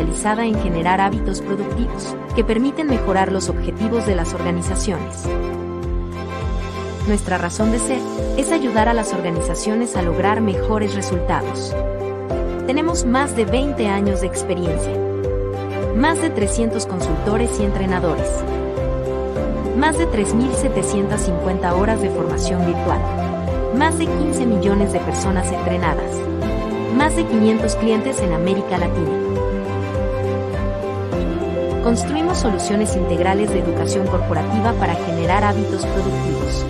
En generar hábitos productivos que permiten mejorar los objetivos de las organizaciones. Nuestra razón de ser es ayudar a las organizaciones a lograr mejores resultados. Tenemos más de 20 años de experiencia, más de 300 consultores y entrenadores, más de 3.750 horas de formación virtual, más de 15 millones de personas entrenadas más de 500 clientes en América Latina. Construimos soluciones integrales de educación corporativa para generar hábitos productivos.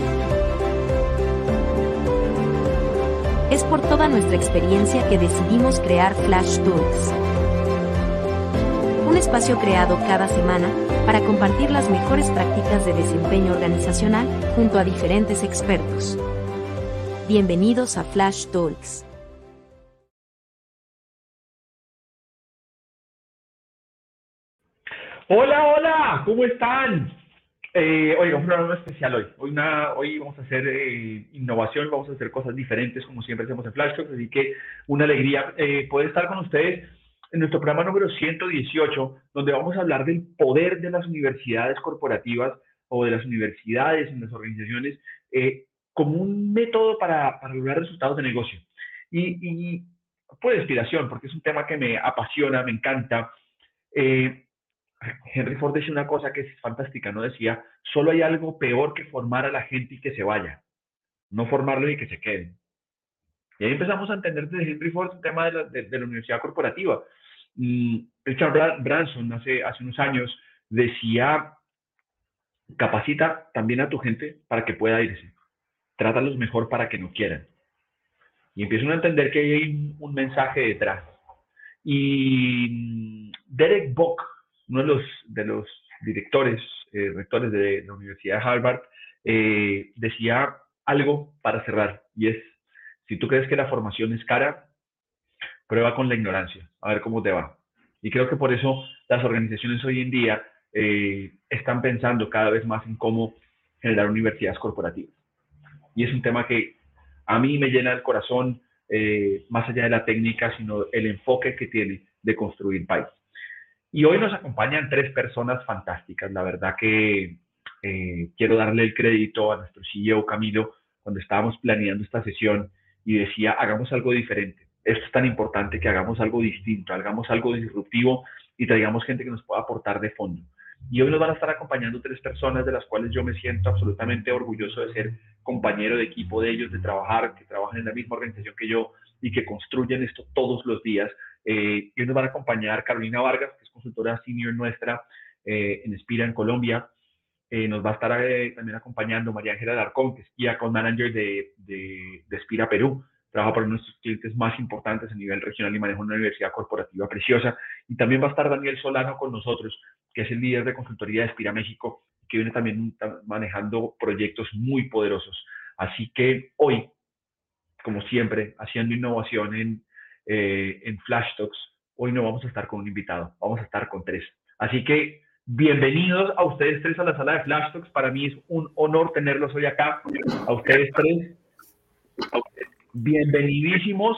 Es por toda nuestra experiencia que decidimos crear Flash Tools. Un espacio creado cada semana para compartir las mejores prácticas de desempeño organizacional junto a diferentes expertos. Bienvenidos a Flash Talks. Hola, hola, ¿cómo están? Eh, oiga, un programa especial hoy. Hoy, hoy vamos a hacer eh, innovación, vamos a hacer cosas diferentes como siempre hacemos en Flash Talks, así que una alegría eh, poder estar con ustedes en nuestro programa número 118, donde vamos a hablar del poder de las universidades corporativas o de las universidades en las organizaciones eh, como un método para, para, lograr resultados de negocio. Y, y pues inspiración, porque es un tema que me apasiona, me encanta. Eh, Henry Ford decía una cosa que es fantástica, ¿no? Decía, solo hay algo peor que formar a la gente y que se vaya, no formarlo y que se queden. Y ahí empezamos a entender desde Henry Ford el tema de la, universidad corporativa. Mm, Richard Branson hace, hace unos años decía, capacita también a tu gente para que pueda irse. Trátalos mejor para que no quieran. Y empiezan a entender que hay un mensaje detrás. Y mm, Derek Bock, uno de los, de los directores, eh, rectores de la Universidad de Harvard, eh, decía algo para cerrar, y es, si tú crees que la formación es cara, prueba con la ignorancia, a ver cómo te va. Y creo que por eso las organizaciones hoy en día eh, están pensando cada vez más en cómo generar universidades corporativas. Y es un tema que a mí me llena el corazón, más allá de la técnica, sino el enfoque que tiene de construir país. Y hoy nos acompañan tres personas fantásticas. La verdad que eh, quiero darle el crédito a nuestro CEO Camilo cuando estábamos planeando esta sesión y decía, hagamos algo diferente. Esto es tan importante que hagamos algo distinto, hagamos algo disruptivo y traigamos gente que nos pueda aportar de fondo. Y hoy nos van a estar acompañando tres personas de las cuales yo me siento absolutamente orgulloso de ser compañero de equipo de ellos, de trabajar, que trabajan en la misma organización que yo y que construyen esto todos los días eh, y hoy nos van a acompañar Carolina Vargas, que es consultora senior nuestra eh, en Espira en Colombia. Eh, nos va a estar también acompañando María Ángela Darcón, que es Key Account Manager de, de, de Espira Perú. Trabaja para nuestros clientes más importantes a nivel regional y maneja una universidad corporativa preciosa. Y también va a estar Daniel Solano con nosotros, que es el líder de consultoría de Espira México, que viene también manejando proyectos muy poderosos. Así que hoy, como siempre, haciendo innovación en, eh, en Flash Talks. Hoy no vamos a estar con un invitado, vamos a estar con tres. Así que bienvenidos a ustedes tres a la sala de Flash Talks. Para mí es un honor tenerlos hoy acá. A ustedes tres, bienvenidísimos.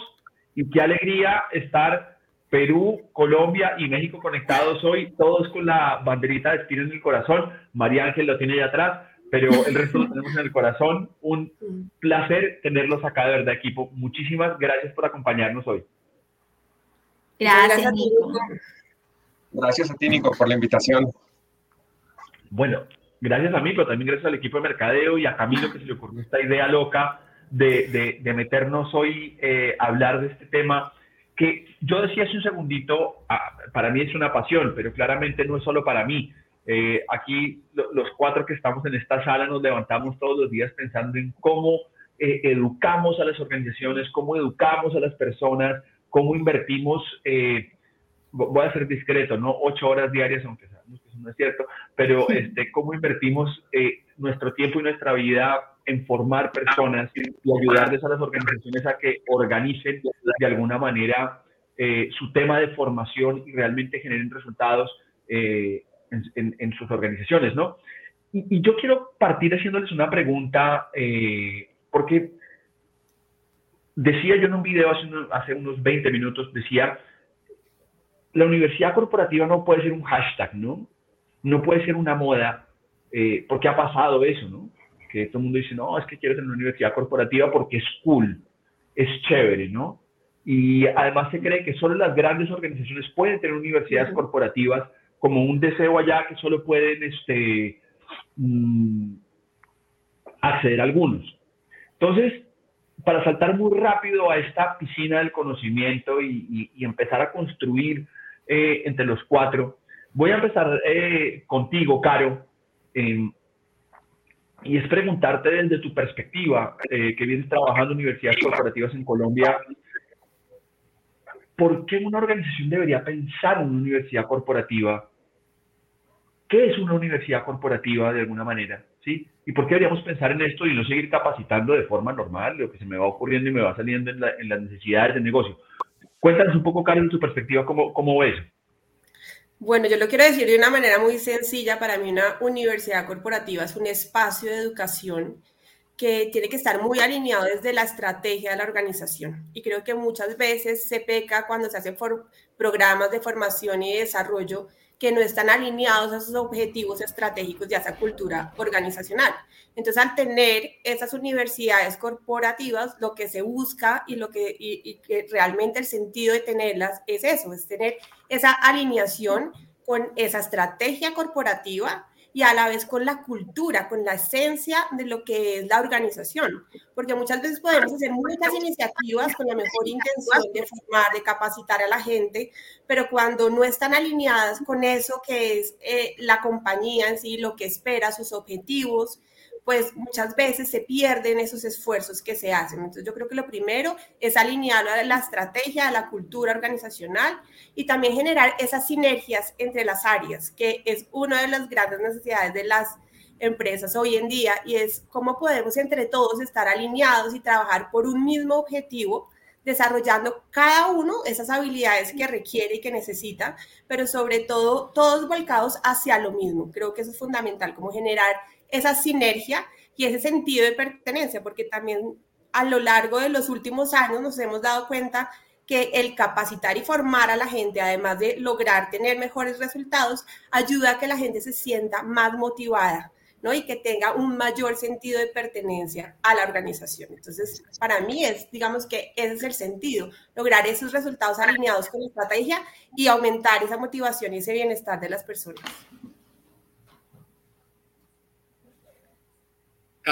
y qué alegría estar Perú, Colombia y México conectados hoy, todos con la banderita de espino en el corazón. María Ángel lo tiene ahí atrás, pero el resto lo tenemos en el corazón. Un placer tenerlos acá de verdad, equipo. Muchísimas gracias por acompañarnos hoy. Gracias, Nico. Gracias a ti, Nico, por la invitación. Bueno, gracias a mí, pero también gracias al equipo de mercadeo y a Camilo que se le ocurrió esta idea loca de, de, meternos hoy eh, a hablar de este tema que yo decía hace un segundito, ah, para mí es una pasión, pero claramente no es solo para mí. Eh, aquí los cuatro que estamos en esta sala nos levantamos todos los días pensando en cómo eh, educamos a las organizaciones, cómo educamos a las personas, cómo invertimos, voy a ser discreto, no ocho horas diarias, aunque sabemos que eso no es cierto, pero este, cómo invertimos nuestro tiempo y nuestra vida en formar personas y ayudarles a las organizaciones a que organicen de alguna manera eh, su tema de formación y realmente generen resultados eh, en, sus organizaciones, ¿no? Y, yo quiero partir haciéndoles una pregunta, eh, porque decía yo en un video hace, hace unos 20 minutos, decía, la universidad corporativa no puede ser un hashtag, ¿no? No puede ser una moda, porque ha pasado eso, ¿no? que todo el mundo dice, no, es que quiero tener una universidad corporativa porque es cool, es chévere, ¿no? Y además se cree que solo las grandes organizaciones pueden tener universidades corporativas como un deseo allá que solo pueden este, mm, acceder a algunos. Entonces, para saltar muy rápido a esta piscina del conocimiento y, empezar a construir eh, entre los cuatro, voy a empezar eh, contigo, Caro, y es preguntarte desde tu perspectiva, eh, que vienes trabajando en universidades corporativas en Colombia, ¿por qué una organización debería pensar en una universidad corporativa? ¿Qué es una universidad corporativa de alguna manera? ¿Sí? ¿Y por qué deberíamos pensar en esto y no seguir capacitando de forma normal lo que se me va ocurriendo y me va saliendo en, las necesidades del negocio? Cuéntanos un poco, Karen, tu perspectiva, ¿cómo, cómo ves? Bueno, yo lo quiero decir de una manera muy sencilla. Para mí una universidad corporativa es un espacio de educación que tiene que estar muy alineado desde la estrategia de la organización. Y creo que muchas veces se peca cuando se hacen programas de formación y desarrollo que no están alineados a esos objetivos estratégicos de esa cultura organizacional. Entonces, al tener esas universidades corporativas, lo que se busca y lo que, y, que realmente el sentido de tenerlas es eso, es tener esa alineación con esa estrategia corporativa y a la vez con la cultura, con la esencia de lo que es la organización. Porque muchas veces podemos hacer muchas iniciativas con la mejor intención de formar, de capacitar a la gente, pero cuando no están alineadas con eso que es eh, la compañía en sí, lo que espera, sus objetivos, pues muchas veces se pierden esos esfuerzos que se hacen. Entonces yo creo que lo primero es alinear la estrategia, a la cultura organizacional y también generar esas sinergias entre las áreas, que es una de las grandes necesidades de las empresas hoy en día y es cómo podemos entre todos estar alineados y trabajar por un mismo objetivo desarrollando cada uno esas habilidades que requiere y que necesita, pero sobre todo todos volcados hacia lo mismo. Creo que eso es fundamental, como generar esa sinergia y ese sentido de pertenencia, porque también a lo largo de los últimos años nos hemos dado cuenta que el capacitar y formar a la gente, además de lograr tener mejores resultados, ayuda a que la gente se sienta más motivada, ¿no? Y que tenga un mayor sentido de pertenencia a la organización. Entonces, para mí es, digamos que ese es el sentido, lograr esos resultados alineados con la estrategia y aumentar esa motivación y ese bienestar de las personas.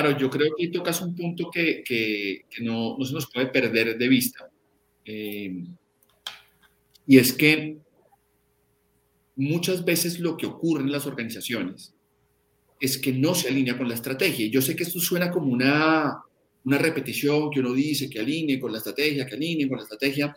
Claro, yo creo que tocas un punto que, que, no, no, se nos puede perder de vista. Eh, y es que muchas veces lo que ocurre en las organizaciones es que no se alinea con la estrategia. Yo sé que esto suena como una, una repetición que uno dice que alinee con la estrategia, que alinee con la estrategia,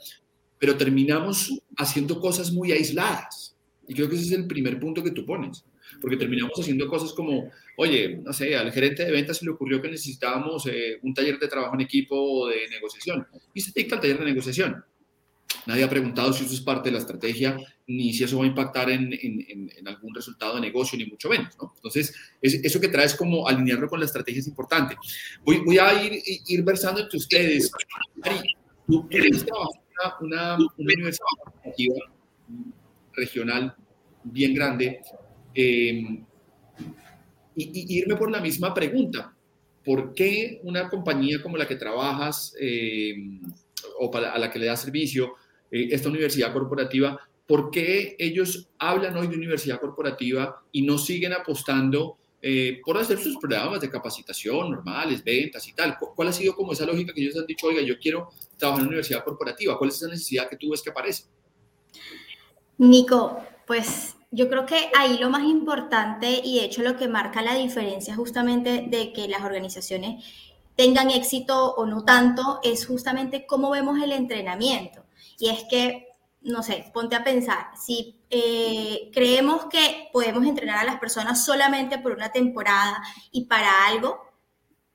pero terminamos haciendo cosas muy aisladas. Y creo que ese es el primer punto que tú pones porque terminamos haciendo cosas como, oye, no sé, al gerente de ventas se le ocurrió que necesitábamos eh, un taller de trabajo en equipo o de negociación y se dicta el taller de negociación. Nadie ha preguntado si eso es parte de la estrategia, ni si eso va a impactar en, en, en algún resultado de negocio, ni mucho menos. ¿no? Entonces, eso que traes como alinearlo con la estrategia es importante. Voy, voy a ir, ir versando entre ustedes. Ari, tú, tú trabajas en una, universidad regional bien grande eh, y, irme por la misma pregunta. ¿Por qué una compañía como la que trabajas eh, o para, a la que le da servicio, eh, esta universidad corporativa, por qué ellos hablan hoy de universidad corporativa y no siguen apostando eh, por hacer sus programas de capacitación normales, ventas y tal. ¿Cuál ha sido como esa lógica que ellos han dicho, oiga, yo quiero trabajar en una universidad corporativa? ¿Cuál es esa necesidad que tú ves que aparece? Nico, pues yo creo que ahí lo más importante y de hecho lo que marca la diferencia justamente de que las organizaciones tengan éxito o no tanto es justamente cómo vemos el entrenamiento. Y es que no sé, ponte a pensar, si eh, creemos que podemos entrenar a las personas solamente por una temporada y para algo,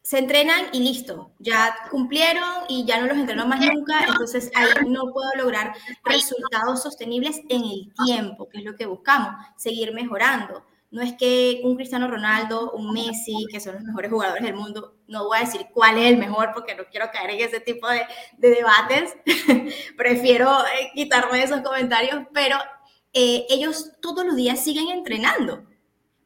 se entrenan y listo, ya cumplieron y ya no los entreno más nunca, entonces ahí no puedo lograr resultados sostenibles en el tiempo, que es lo que buscamos, seguir mejorando. No es que un Cristiano Ronaldo, un Messi, que son los mejores jugadores del mundo, no voy a decir cuál es el mejor porque no quiero caer en ese tipo de, debates, prefiero eh, quitarme esos comentarios, pero eh, ellos todos los días siguen entrenando.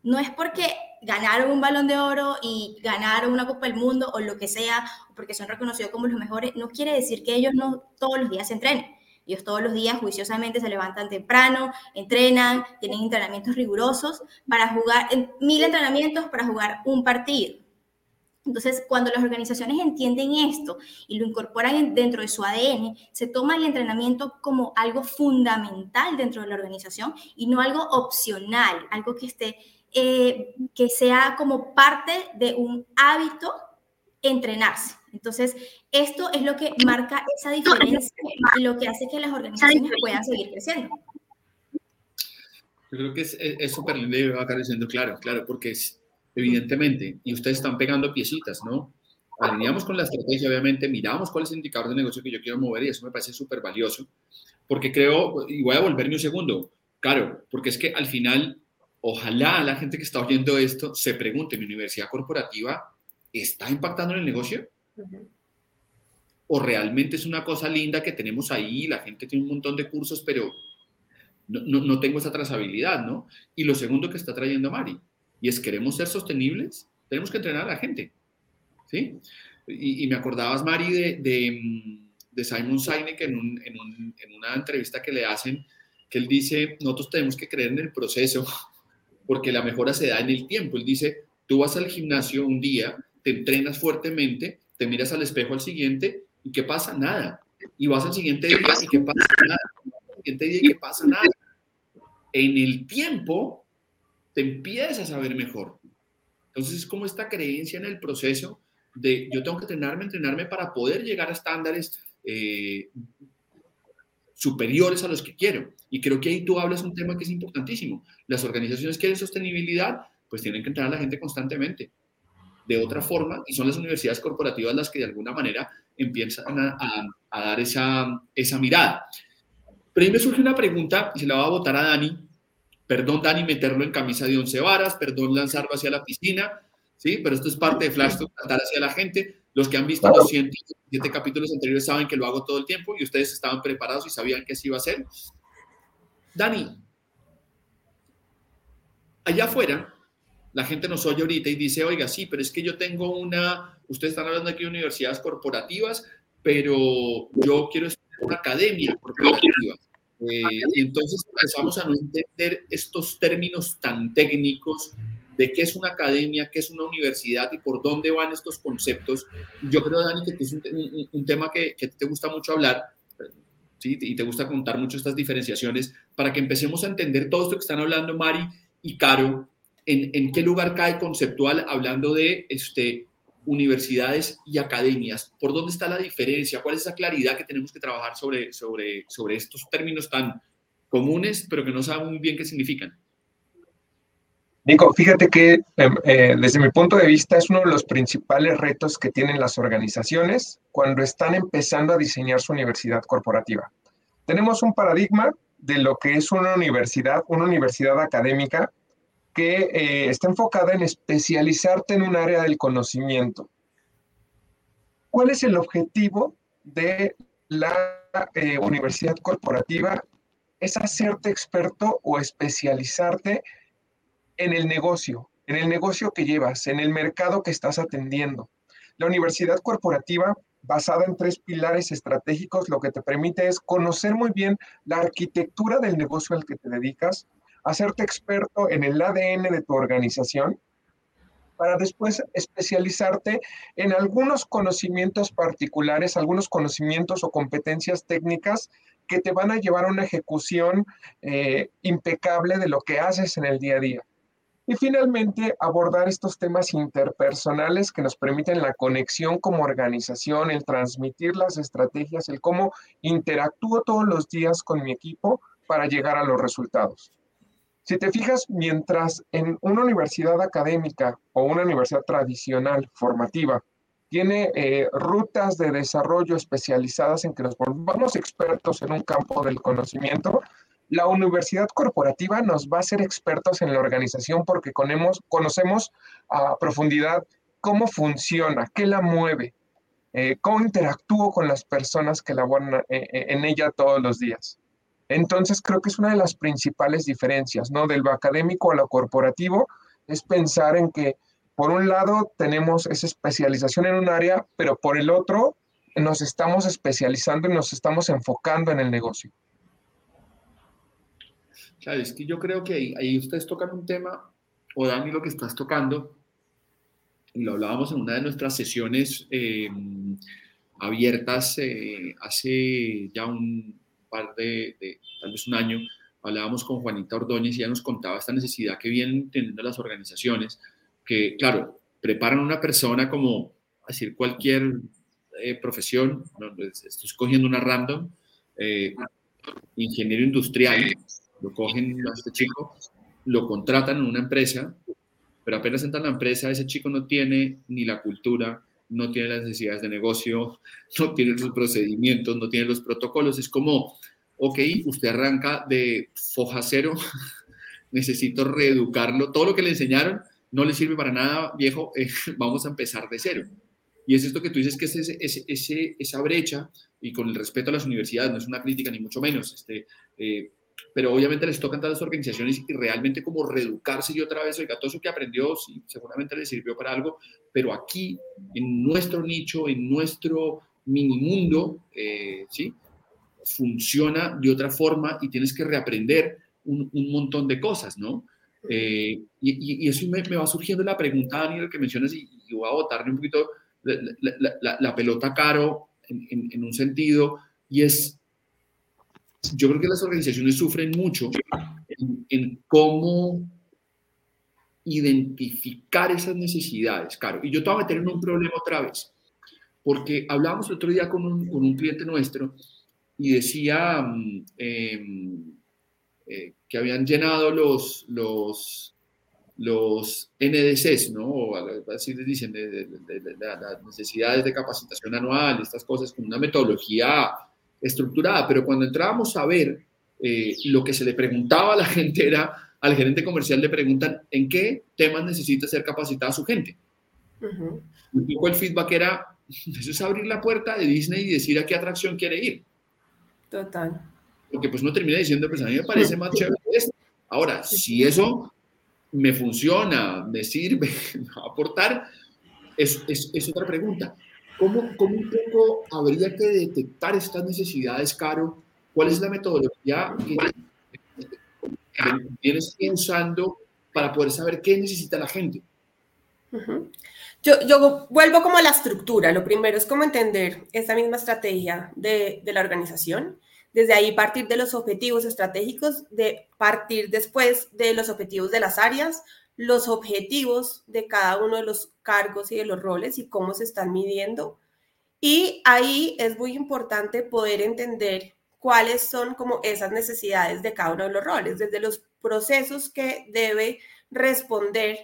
No es porque ganaron un balón de oro y ganaron una Copa del Mundo o lo que sea, porque son reconocidos como los mejores, no quiere decir que ellos no todos los días se entrenen. Ellos todos los días juiciosamente se levantan temprano, entrenan, tienen entrenamientos rigurosos para jugar, mil entrenamientos para jugar un partido. Entonces, cuando las organizaciones entienden esto y lo incorporan dentro de su ADN, se toma el entrenamiento como algo fundamental dentro de la organización y no algo opcional, algo que esté, eh, que sea como parte de un hábito entrenarse. Entonces, esto es lo que marca esa diferencia y lo que hace que las organizaciones puedan seguir creciendo. Yo creo que es súper lindo y va apareciendo claro, claro, porque es evidentemente, y ustedes están pegando piecitas, ¿no? Alineamos con la estrategia, obviamente, miramos cuál es el indicador de negocio que yo quiero mover y eso me parece súper valioso, porque creo, y voy a volverme un segundo, claro, porque es que al final, ojalá la gente que está oyendo esto se pregunte, ¿mi universidad corporativa está impactando en el negocio? ¿O realmente es una cosa linda que tenemos ahí, la gente tiene un montón de cursos, pero no, no, tengo esa trazabilidad, ¿no? Y lo segundo que está trayendo Mari, y es queremos ser sostenibles, tenemos que entrenar a la gente, ¿sí? Y, me acordabas, Mari, de, de, Simon Sinek en, un, en, un, en una entrevista que le hacen, que él dice, nosotros tenemos que creer en el proceso, porque la mejora se da en el tiempo. Él dice, tú vas al gimnasio un día, te entrenas fuertemente, te miras al espejo al siguiente y ¿qué pasa? Nada. Y vas al siguiente día y ¿qué pasa? Nada. Al siguiente día y ¿qué pasa? Nada. En el tiempo te empiezas a ver mejor. Entonces es como esta creencia en el proceso de yo tengo que entrenarme, entrenarme para poder llegar a estándares eh, superiores a los que quiero. Y creo que ahí tú hablas un tema que es importantísimo. Las organizaciones quieren sostenibilidad, pues tienen que entrenar a la gente constantemente de otra forma y son las universidades corporativas las que de alguna manera empiezan a, dar esa, esa mirada. Pero ahí me surge una pregunta y se la voy a votar a Dani. Perdón, Dani, meterlo en camisa de once varas, perdón, lanzarlo hacia la piscina, ¿sí? Pero esto es parte de Flash tratar hacia la gente. Los que han visto los 107 capítulos anteriores saben que lo hago todo el tiempo y ustedes estaban preparados y sabían que así iba a ser. Dani, allá afuera, la gente nos oye ahorita y dice, oiga, sí, pero es que yo tengo una, ustedes están hablando aquí de universidades corporativas, pero yo quiero estudiar una academia corporativa. Eh, y entonces empezamos a no entender estos términos tan técnicos de qué es una academia, qué es una universidad y por dónde van estos conceptos. Yo creo, Dani, que es un, tema que, que, te gusta mucho hablar, ¿sí? y te gusta contar mucho estas diferenciaciones, para que empecemos a entender todo esto que están hablando Mari y Caro, en, qué lugar cae conceptual hablando de este, universidades y academias? ¿Por dónde está la diferencia? ¿Cuál es esa claridad que tenemos que trabajar sobre, sobre, sobre estos términos tan comunes, pero que no sabemos muy bien qué significan? Nico, fíjate que em, eh, desde mi punto de vista es uno de los principales retos que tienen las organizaciones cuando están empezando a diseñar su universidad corporativa. Tenemos un paradigma de lo que es una universidad, una universidad académica, que eh, está enfocada en especializarte en un área del conocimiento. ¿Cuál es el objetivo de la eh, universidad corporativa es hacerte experto o especializarte en el negocio, en el negocio que llevas, en el mercado que estás atendiendo. La universidad corporativa, basada en tres pilares estratégicos, lo que te permite es conocer muy bien la arquitectura del negocio al que te dedicas, hacerte experto en el ADN de tu organización, para después especializarte en algunos conocimientos particulares, algunos conocimientos o competencias técnicas que te van a llevar a una ejecución eh, impecable de lo que haces en el día a día. Y finalmente, abordar estos temas interpersonales que nos permiten la conexión como organización, el transmitir las estrategias, el cómo interactúo todos los días con mi equipo para llegar a los resultados. Si te fijas, mientras en una universidad académica o una universidad tradicional formativa tiene eh, rutas de desarrollo especializadas en que nos volvamos expertos en un campo del conocimiento, la universidad corporativa nos va a ser expertos en la organización porque conocemos a profundidad cómo funciona, qué la mueve, eh, cómo interactúo con las personas que laboran eh, en ella todos los días. Entonces creo que es una de las principales diferencias, ¿no? Del académico a lo corporativo, es pensar en que por un lado tenemos esa especialización en un área, pero por el otro nos estamos especializando y nos estamos enfocando en el negocio. Claro, es que yo creo que ahí, ustedes tocan un tema, o Dani, lo que estás tocando, y lo hablábamos en una de nuestras sesiones eh, abiertas eh, hace ya un par de, de, tal vez un año, hablábamos con Juanita Ordóñez y ella nos contaba esta necesidad que vienen teniendo las organizaciones que, claro, preparan a una persona como, decir, cualquier eh, profesión, pues, estoy escogiendo una random, eh, ingeniero industrial, lo cogen a este chico, lo contratan en una empresa, pero apenas entra en la empresa, ese chico no tiene ni la cultura, no tiene las necesidades de negocio, no tiene los procedimientos, no tiene los protocolos. Es como, ok, usted arranca de foja cero, necesito reeducarlo, todo lo que le enseñaron no le sirve para nada, viejo, eh, vamos a empezar de cero. Y es esto que tú dices, que es esa brecha, y con el respeto a las universidades, no es una crítica ni mucho menos, este, eh, pero obviamente les tocan a las organizaciones y realmente como reeducarse y otra vez, oiga, todo eso que aprendió, seguramente le sirvió para algo, pero aquí, en nuestro nicho, en nuestro mini mundo, eh, ¿sí? Funciona de otra forma y tienes que reaprender un, montón de cosas, ¿no? Eh, y, eso me, va surgiendo la pregunta, Daniel, que mencionas, y, voy a botarle un poquito la, pelota caro en, un sentido, y es, yo creo que las organizaciones sufren mucho en, cómo identificar esas necesidades, caro. Y yo te voy a meter en un problema otra vez, porque hablábamos el otro día con un, con un cliente nuestro y decía, mm, em, eh, que habían llenado los, los, los NDCs, ¿no? O así les dicen, las necesidades de capacitación anual, estas cosas, con una metodología estructurada, pero cuando entrábamos a ver eh, lo que se le preguntaba a la gente era, al gerente comercial le preguntan, ¿en qué temas necesita ser capacitada su gente? Un poco el feedback era, eso es abrir la puerta de Disney y decir a qué atracción quiere ir. Total porque pues uno termina diciendo, pues a mí me parece más chévere esto. Ahora, si eso me funciona, me sirve, me va a aportar, es, es, es otra pregunta. ¿Cómo, ¿Cómo, un poco habría que detectar estas necesidades, Caro? ¿Cuál es la metodología que, tienes usando para poder saber qué necesita la gente? Yo, yo, vuelvo como a la estructura. Lo primero es como entender esta misma estrategia de, de la organización desde ahí partir de los objetivos estratégicos, de partir después de los objetivos de las áreas, los objetivos de cada uno de los cargos y de los roles y cómo se están midiendo. Y ahí es muy importante poder entender cuáles son como esas necesidades de cada uno de los roles, desde los procesos que debe responder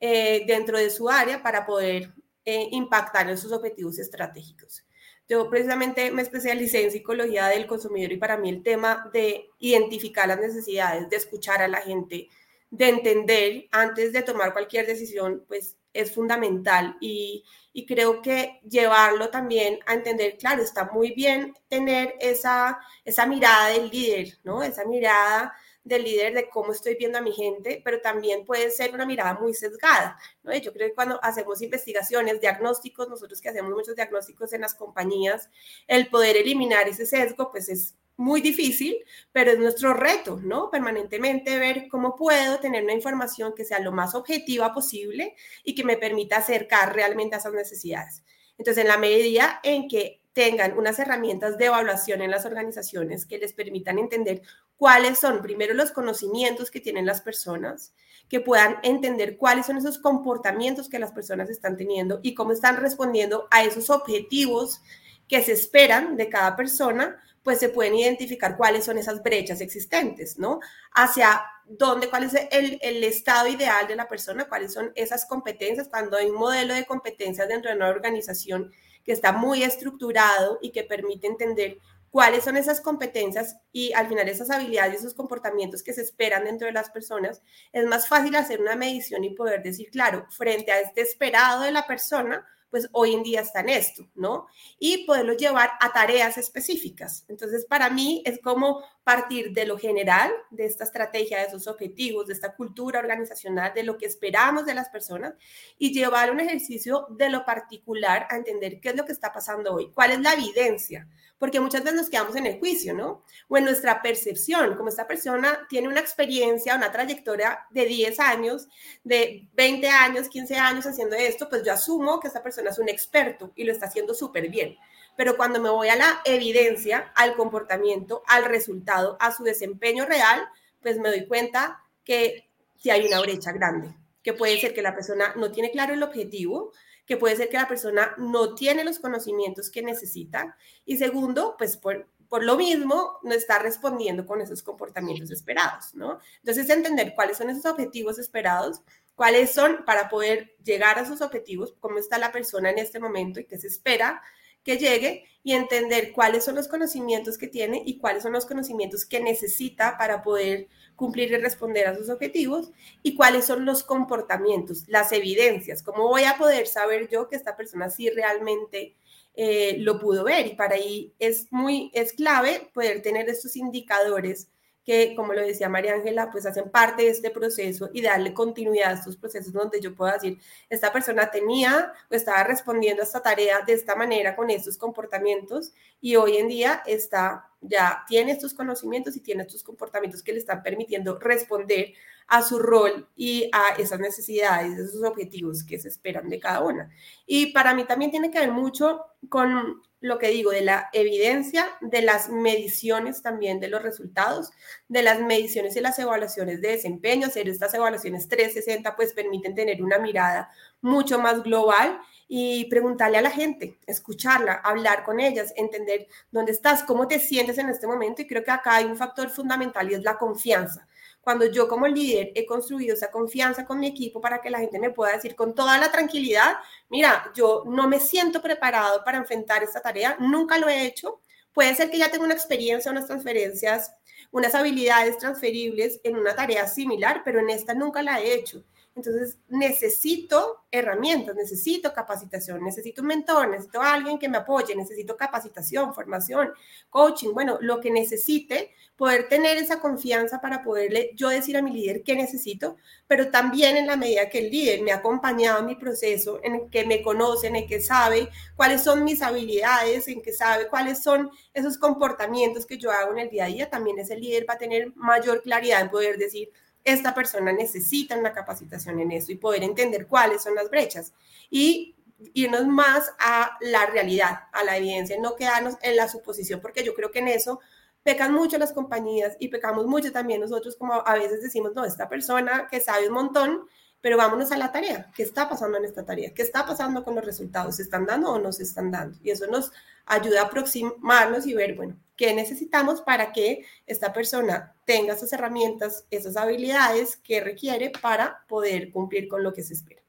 eh, dentro de su área para poder eh, impactar en sus objetivos estratégicos. Yo precisamente me especialicé en psicología del consumidor y para mí el tema de identificar las necesidades, de escuchar a la gente, de entender antes de tomar cualquier decisión, pues es fundamental y, y, creo que llevarlo también a entender, claro, está muy bien tener esa, esa mirada del líder, ¿no? Esa mirada del líder de cómo estoy viendo a mi gente, pero también puede ser una mirada muy sesgada. ¿no? Yo creo que cuando hacemos investigaciones, diagnósticos, nosotros que hacemos muchos diagnósticos en las compañías, el poder eliminar ese sesgo, pues es muy difícil, pero es nuestro reto, ¿no? Permanentemente ver cómo puedo tener una información que sea lo más objetiva posible y que me permita acercar realmente a esas necesidades. Entonces, en la medida en que tengan unas herramientas de evaluación en las organizaciones que les permitan entender cuáles son primero los conocimientos que tienen las personas, que puedan entender cuáles son esos comportamientos que las personas están teniendo y cómo están respondiendo a esos objetivos que se esperan de cada persona, pues se pueden identificar cuáles son esas brechas existentes, ¿no? Hacia dónde, cuál es el, el, estado ideal de la persona, cuáles son esas competencias, cuando hay un modelo de competencias dentro de una organización que está muy estructurado y que permite entender cuáles son esas competencias y al final esas habilidades y esos comportamientos que se esperan dentro de las personas, es más fácil hacer una medición y poder decir, claro, frente a este esperado de la persona, pues hoy en día está en esto, ¿no? Y poderlo llevar a tareas específicas. Entonces, para mí es como partir de lo general, de esta estrategia, de esos objetivos, de esta cultura organizacional, de lo que esperamos de las personas y llevar un ejercicio de lo particular a entender qué es lo que está pasando hoy, cuál es la evidencia, porque muchas veces nos quedamos en el juicio, ¿no? O en nuestra percepción, como esta persona tiene una experiencia, una trayectoria de 10 años, de 20 años, 15 años haciendo esto, pues yo asumo que esta persona es un experto y lo está haciendo súper bien. Pero cuando me voy a la evidencia, al comportamiento, al resultado, a su desempeño real, pues me doy cuenta que si hay una brecha grande, que puede ser que la persona no tiene claro el objetivo, que puede ser que la persona no tiene los conocimientos que necesita. Y segundo, pues por, por lo mismo no está respondiendo con esos comportamientos esperados, ¿no? Entonces, entender cuáles son esos objetivos esperados, cuáles son para poder llegar a esos objetivos, cómo está la persona en este momento y qué se espera que llegue y entender cuáles son los conocimientos que tiene y cuáles son los conocimientos que necesita para poder cumplir y responder a sus objetivos y cuáles son los comportamientos, las evidencias, cómo voy a poder saber yo que esta persona sí realmente eh, lo pudo ver y para ahí es muy, es clave poder tener estos indicadores que, como lo decía María Ángela, pues hacen parte de este proceso y darle continuidad a estos procesos donde yo puedo decir, esta persona tenía o estaba respondiendo a esta tarea de esta manera con estos comportamientos y hoy en día está ya tiene estos conocimientos y tiene estos comportamientos que le están permitiendo responder a su rol y a esas necesidades, esos objetivos que se esperan de cada una. Y para mí también tiene que ver mucho con lo que digo, de la evidencia, de las mediciones también de los resultados, de las mediciones y las evaluaciones de desempeño, hacer estas evaluaciones 360 pues permiten tener una mirada mucho más global y preguntarle a la gente, escucharla, hablar con ellas, entender dónde estás, cómo te sientes en este momento. Y creo que acá hay un factor fundamental y es la confianza cuando yo como líder he construido esa confianza con mi equipo para que la gente me pueda decir con toda la tranquilidad, mira, yo no me siento preparado para enfrentar esta tarea, nunca lo he hecho. Puede ser que ya tenga una experiencia, unas transferencias, unas habilidades transferibles en una tarea similar, pero en esta nunca la he hecho. Entonces, necesito herramientas, necesito capacitación, necesito un mentor, necesito alguien que me apoye, necesito capacitación, formación, coaching, bueno, lo que necesite, poder tener esa confianza para poderle yo decir a mi líder qué necesito, pero también en la medida que el líder me ha acompañado en mi proceso, en el que me conoce, en el que sabe cuáles son mis habilidades, en que sabe cuáles son esos comportamientos que yo hago en el día a día, también ese líder va a tener mayor claridad en poder decir, esta persona necesita una capacitación en eso y poder entender cuáles son las brechas y irnos más a la realidad, a la evidencia, no quedarnos en la suposición, porque yo creo que en eso pecan mucho las compañías y pecamos mucho también nosotros, como a veces decimos, no, esta persona que sabe un montón, pero vámonos a la tarea. ¿Qué está pasando en esta tarea? ¿Qué está pasando con los resultados? ¿Se están dando o no se están dando? Y eso nos ayuda a aproximarnos y ver, bueno, qué necesitamos para que esta persona tenga esas herramientas, esas habilidades que requiere para poder cumplir con lo que se espera.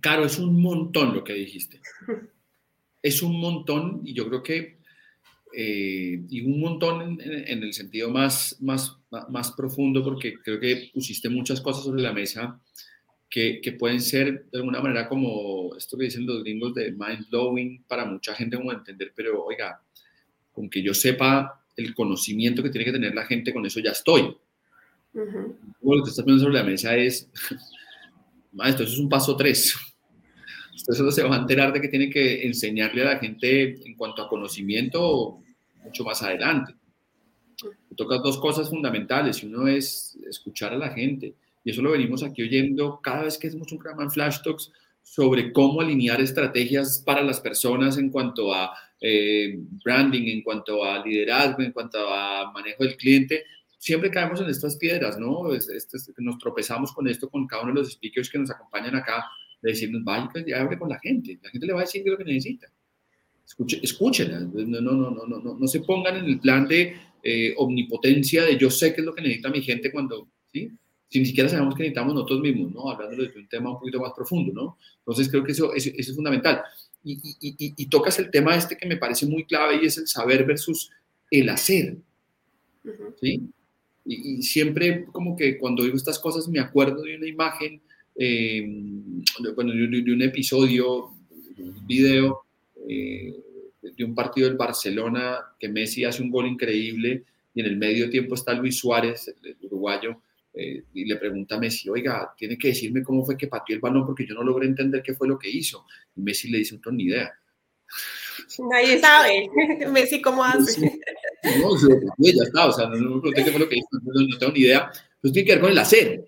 Claro, es un montón lo que dijiste. Es un montón y yo creo que, eh, y un montón en, el sentido más, más, más profundo porque creo que pusiste muchas cosas sobre la mesa que, que, pueden ser de alguna manera como esto que dicen los gringos de mind blowing para mucha gente como entender, pero oiga, con que yo sepa el conocimiento que tiene que tener la gente, con eso ya estoy. Lo que estás poniendo sobre la mesa es, maestro, eso es un paso tres. Usted solo se va a enterar de que tiene que enseñarle a la gente en cuanto a conocimiento mucho más adelante. Tocas dos cosas fundamentales uno es escuchar a la gente. Y eso lo venimos aquí oyendo cada vez que hacemos un programa en Flash Talks sobre cómo alinear estrategias para las personas en cuanto a eh, branding, en cuanto a liderazgo, en cuanto a manejo del cliente. Siempre caemos en estas piedras, ¿no? nos tropezamos con esto con cada uno de los speakers que nos acompañan acá, de decirnos, vaya, hable con la gente. La gente le va a decir lo que necesita. Escuche, escúchenla. No, no, no, no, no, no se pongan en el plan de eh, omnipotencia de yo sé qué es lo que necesita mi gente cuando, ¿sí? Si ni siquiera sabemos que necesitamos nosotros mismos, ¿no? Hablando de un tema un poquito más profundo, ¿no? Entonces creo que eso, eso, es fundamental. Y, y, y, tocas el tema este que me parece muy clave y es el saber versus el hacer, ¿sí? Y, siempre como que cuando digo estas cosas me acuerdo de una imagen, eh, bueno, de, un episodio, un video, eh, de un partido del Barcelona que Messi hace un gol increíble y en el medio tiempo está Luis Suárez, el, uruguayo, eh, y le pregunta a Messi, oiga, tiene que decirme cómo fue que pateó el balón porque yo no logré entender qué fue lo que hizo. Y Messi le dice, no tengo ni idea. Nadie sabe. Messi, ¿cómo hace? No, ya está, o sea, no, me pregunté qué fue lo que hizo, no, tengo ni idea. Pues tiene que ver con el hacer.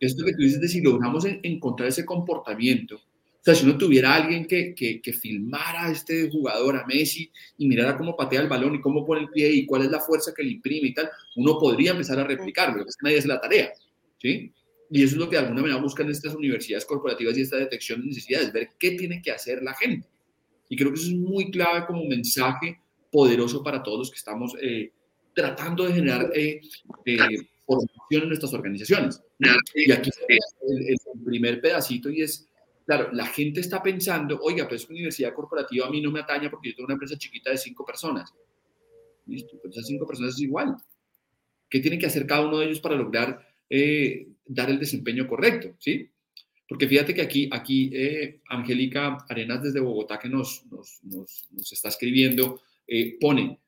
Esto que tú dices de si logramos encontrar ese comportamiento o sea, si uno tuviera alguien que, que, que, filmara a este jugador, a Messi, y mirara cómo patea el balón y cómo pone el pie y cuál es la fuerza que le imprime y tal, uno podría empezar a replicarlo, pero es que nadie hace la tarea, ¿sí? Y eso es lo que de alguna manera buscan estas universidades corporativas y esta detección de necesidades, ver qué tiene que hacer la gente. Y creo que eso es muy clave como mensaje poderoso para todos los que estamos eh, tratando de generar eh, eh, formación en nuestras organizaciones. Y aquí el, el primer pedacito y es Claro, la gente está pensando, oiga, pues universidad corporativa a mí no me ataña porque yo tengo una empresa chiquita de cinco personas. Listo, pues esas cinco personas es igual. ¿Qué tiene que hacer cada uno de ellos para lograr eh, dar el desempeño correcto? ¿Sí? Porque fíjate que aquí, aquí eh, Angélica Arenas desde Bogotá que nos, nos, nos, está escribiendo, eh, pone,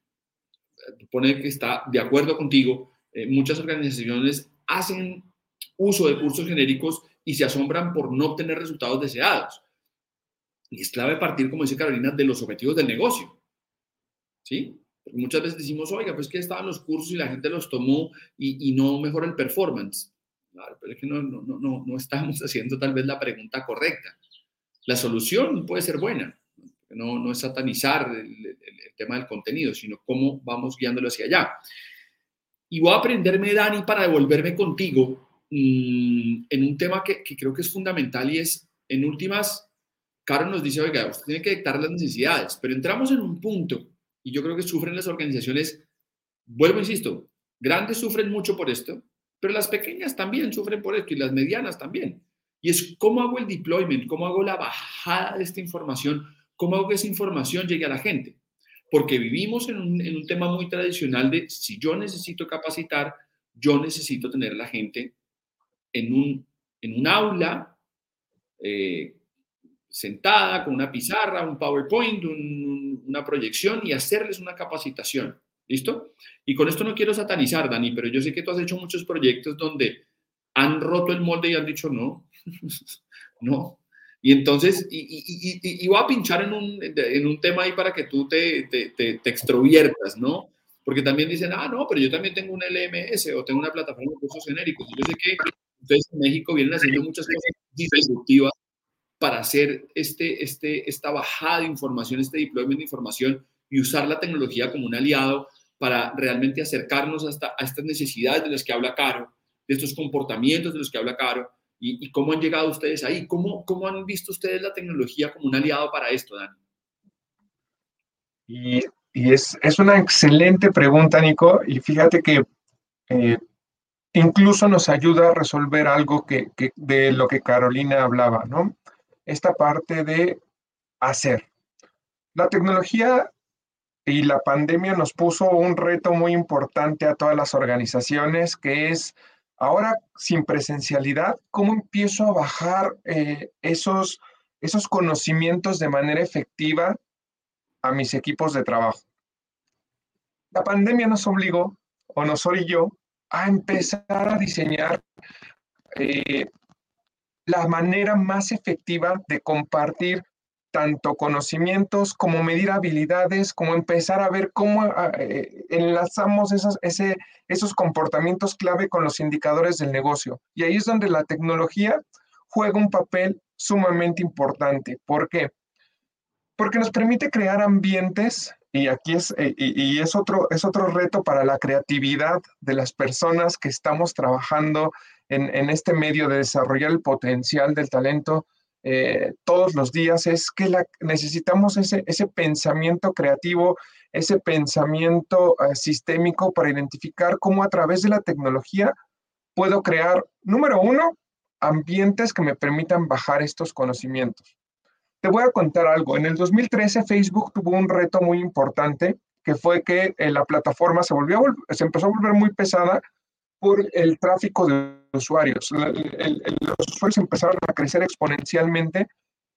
pone que está de acuerdo contigo, muchas organizaciones hacen uso de cursos genéricos y se asombran por no obtener resultados deseados. Y es clave partir, como dice Carolina, de los objetivos del negocio. ¿Sí? Porque muchas veces decimos, oiga, pues que estaban los cursos y la gente los tomó y, no mejora el performance. Claro, pero es que no, no, no, no estamos haciendo tal vez la pregunta correcta. La solución puede ser buena, no, no es satanizar el, tema del contenido, sino cómo vamos guiándolo hacia allá. Y voy a aprenderme, Dani, para devolverme contigo Mm, en un tema que, creo que es fundamental y es, en últimas, Caro nos dice, oiga, usted tiene que detectar las necesidades, pero entramos en un punto, y yo creo que sufren las organizaciones, vuelvo, insisto, grandes sufren mucho por esto, pero las pequeñas también sufren por esto y las medianas también. Y es cómo hago el deployment, cómo hago la bajada de esta información, cómo hago que esa información llegue a la gente. Porque vivimos en un, en un tema muy tradicional de si yo necesito capacitar, yo necesito tener la gente en un, en un aula, eh, sentada con una pizarra, un PowerPoint, una proyección y hacerles una capacitación. ¿Listo? Y con esto no quiero satanizar, Dani, pero yo sé que tú has hecho muchos proyectos donde han roto el molde y han dicho no, no. Y entonces, y, y, voy a pinchar en un, en un, tema ahí para que tú te, te, te, te extroviertas, ¿no? Porque también dicen, ah, no, pero yo también tengo un LMS o tengo una plataforma de cursos genéricos. Yo sé que ustedes en México vienen haciendo muchas cosas disruptivas para hacer este, este, esta bajada de información, este deployment de información y usar la tecnología como un aliado para realmente acercarnos hasta, a estas necesidades de las que habla Caro, de estos comportamientos de los que habla Caro, y, cómo han llegado ustedes ahí, cómo, cómo han visto ustedes la tecnología como un aliado para esto, Dani. Y, y es, es, una excelente pregunta, Nico, y fíjate que eh, incluso nos ayuda a resolver algo que, de lo que Carolina hablaba, ¿no? Esta parte de hacer. La tecnología y la pandemia nos puso un reto muy importante a todas las organizaciones, que es ahora sin presencialidad, ¿cómo empiezo a bajar eh, esos, esos conocimientos de manera efectiva a mis equipos de trabajo? La pandemia nos obligó, o nos orilló, a empezar a diseñar eh, la manera más efectiva de compartir tanto conocimientos como medir habilidades, como empezar a ver cómo ah, eh, enlazamos esos, esos comportamientos clave con los indicadores del negocio. Y ahí es donde la tecnología juega un papel sumamente importante. ¿Por qué? Porque nos permite crear ambientes, y aquí es, eh, y, es, otro, es otro reto para la creatividad de las personas que estamos trabajando en, en este medio de desarrollar el potencial del talento eh, todos los días es que necesitamos ese, ese pensamiento creativo, ese pensamiento eh, sistémico para identificar cómo a través de la tecnología puedo crear, número uno, ambientes que me permitan bajar estos conocimientos. Te voy a contar algo. En el 2013 Facebook tuvo un reto muy importante que fue que eh, la plataforma se, volvió, se empezó a volver muy pesada por el tráfico de usuarios. los usuarios empezaron a crecer exponencialmente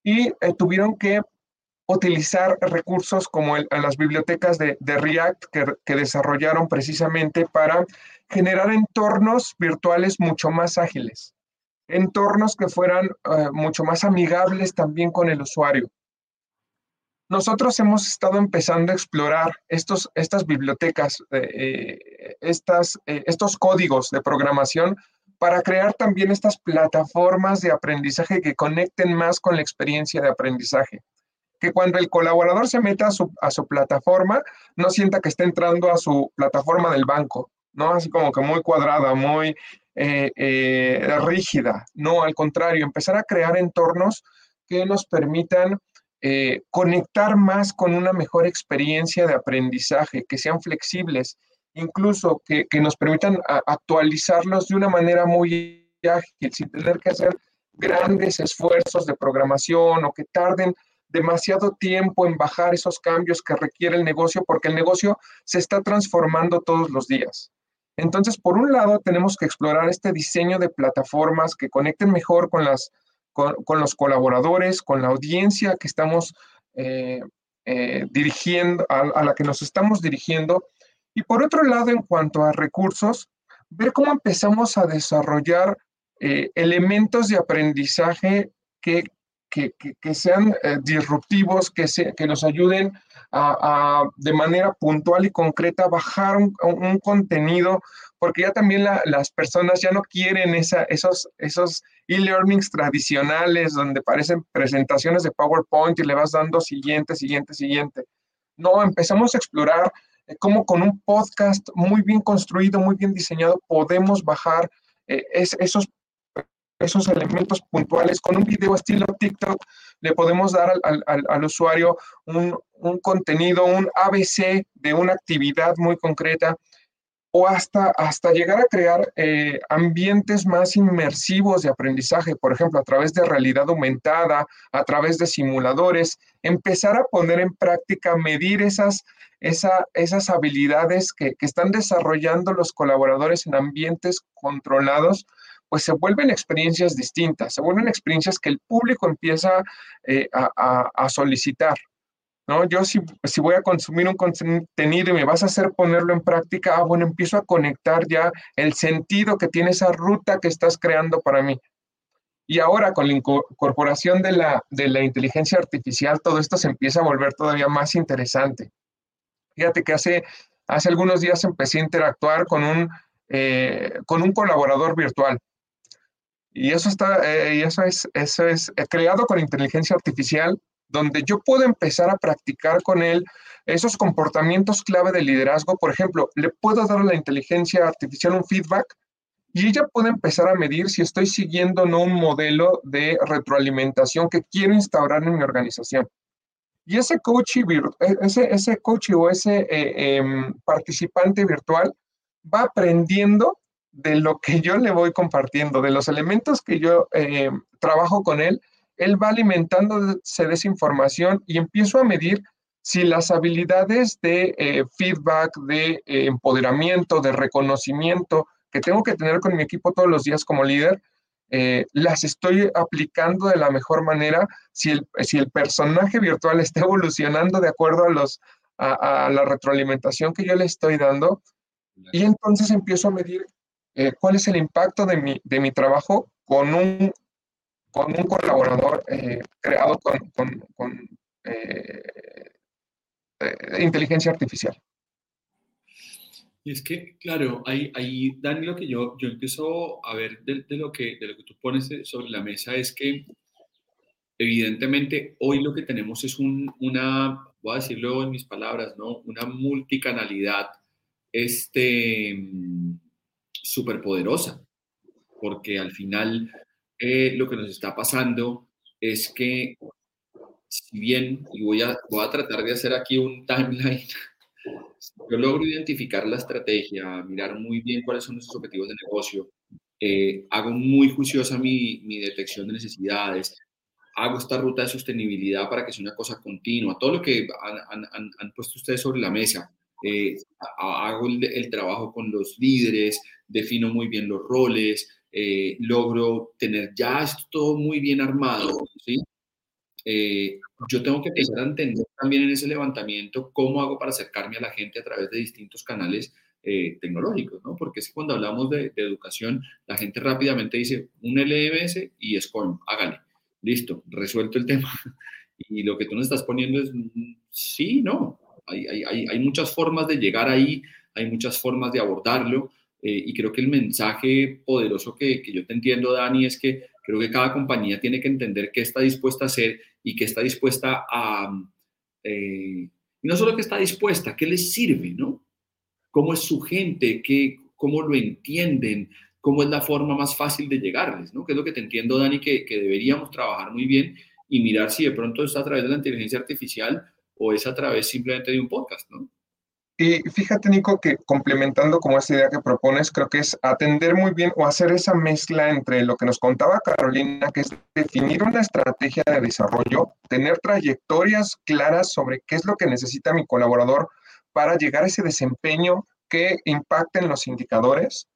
y eh, tuvieron que utilizar recursos como las bibliotecas de, React que, desarrollaron precisamente para generar entornos virtuales mucho más ágiles, entornos que fueran eh, mucho más amigables también con el usuario. Nosotros hemos estado empezando a explorar estos, estas bibliotecas, eh, eh, estas, estos códigos de programación para crear también estas plataformas de aprendizaje que conecten más con la experiencia de aprendizaje. Que cuando el colaborador se meta a su, a su plataforma, no sienta que está entrando a su plataforma del banco, ¿no? Así como que muy cuadrada, muy rígida. No, al contrario, empezar a crear entornos que nos permitan eh, conectar más con una mejor experiencia de aprendizaje, que sean flexibles, incluso que, nos permitan actualizarlos de una manera muy ágil, sin tener que hacer grandes esfuerzos de programación o que tarden demasiado tiempo en bajar esos cambios que requiere el negocio, porque el negocio se está transformando todos los días. Entonces, por un lado, tenemos que explorar este diseño de plataformas que conecten mejor con las con, los colaboradores, con la audiencia que estamos eh, eh, dirigiendo, a, la que nos estamos dirigiendo. Y por otro lado, en cuanto a recursos, ver cómo empezamos a desarrollar eh, elementos de aprendizaje que, que, sean disruptivos, que, se, que nos ayuden a, de manera puntual y concreta bajar un, un contenido porque ya también las personas ya no quieren esa, esos, esos e-learnings tradicionales donde parecen presentaciones de PowerPoint y le vas dando siguiente, siguiente, siguiente. No, empezamos a explorar eh, cómo con un podcast muy bien construido, muy bien diseñado, podemos bajar eh, esos, esos elementos puntuales. Con un video estilo TikTok le podemos dar al, al, usuario un, un contenido, un ABC de una actividad muy concreta o hasta, hasta llegar a crear eh, ambientes más inmersivos de aprendizaje, por ejemplo, a través de realidad aumentada, a través de simuladores, empezar a poner en práctica, medir esas, esas habilidades que, están desarrollando los colaboradores en ambientes controlados, pues se vuelven experiencias distintas, se vuelven experiencias que el público empieza eh, a solicitar. ¿no? Yo si, si voy a consumir un contenido y me vas a hacer ponerlo en práctica, ah, bueno, empiezo a conectar ya el sentido que tiene esa ruta que estás creando para mí. Y ahora con la incorporación de la, de la inteligencia artificial, todo esto se empieza a volver todavía más interesante. Fíjate que hace, hace algunos días empecé a interactuar con un, eh, con un colaborador virtual. Y eso, está, eh, y eso es, eso es creado con inteligencia artificial donde yo puedo empezar a practicar con él esos comportamientos clave de liderazgo. Por ejemplo, le puedo dar a la inteligencia artificial un feedback y ella puede empezar a medir si estoy siguiendo o no un modelo de retroalimentación que quiero instaurar en mi organización. Y ese coach, e, ese, ese coach o ese eh, em, participante virtual va aprendiendo de lo que yo le voy compartiendo, de los elementos que yo em, trabajo con él él va alimentándose de esa información y empiezo a medir si las habilidades de eh, feedback, de eh, empoderamiento, de reconocimiento que tengo que tener con mi equipo todos los días como líder, eh, las estoy aplicando de la mejor manera, si el, si el personaje virtual está evolucionando de acuerdo a, los, a, la retroalimentación que yo le estoy dando, y entonces empiezo a medir cuál es el impacto de mi, de mi trabajo con un, con un colaborador creado con, con, con eh, inteligencia artificial. Y es que, claro, ahí, ahí Dani, lo que yo, yo empiezo a ver de, lo que, de lo que tú pones sobre la mesa es que evidentemente hoy lo que tenemos es un, una, voy a decirlo en mis palabras, ¿no? Una multicanalidad este, súper poderosa, porque al final eh, lo que nos está pasando es que si bien, y voy a, voy a tratar de hacer aquí un timeline, yo logro identificar la estrategia, mirar muy bien cuáles son nuestros objetivos de negocio, eh, hago muy juiciosa mi, mi, detección de necesidades, hago esta ruta de sostenibilidad para que sea una cosa continua, todo lo que han, han, han puesto ustedes sobre la mesa, eh, hago el, trabajo con los líderes, defino muy bien los roles, eh, logro tener ya esto todo muy bien armado, ¿sí? Eh, yo tengo que empezar a entender también en ese levantamiento cómo hago para acercarme a la gente a través de distintos canales tecnológicos, ¿no? Porque es cuando hablamos de, educación, la gente rápidamente dice un LMS y SCORM, hágale, listo, resuelto el tema. Y lo que tú nos estás poniendo es, mm, sí, no, hay, hay, hay muchas formas de llegar ahí, hay muchas formas de abordarlo, eh, y creo que el mensaje poderoso que, que yo te entiendo, Dani, es que creo que cada compañía tiene que entender qué está dispuesta a hacer y que está dispuesta a, eh, y no solo que está dispuesta, qué les sirve, ¿no? ¿Cómo es su gente? ¿Qué, ¿Cómo lo entienden? ¿Cómo es la forma más fácil de llegarles? ¿no? Que es lo que te entiendo, Dani, que, que deberíamos trabajar muy bien y mirar si de pronto es a través de la inteligencia artificial o es a través simplemente de un podcast, ¿no? Y fíjate, Nico, que complementando como esa idea que propones, creo que es atender muy bien o hacer esa mezcla entre lo que nos contaba Carolina, que es definir una estrategia de desarrollo, tener trayectorias claras sobre qué es lo que necesita mi colaborador para llegar a ese desempeño que impacten los indicadores.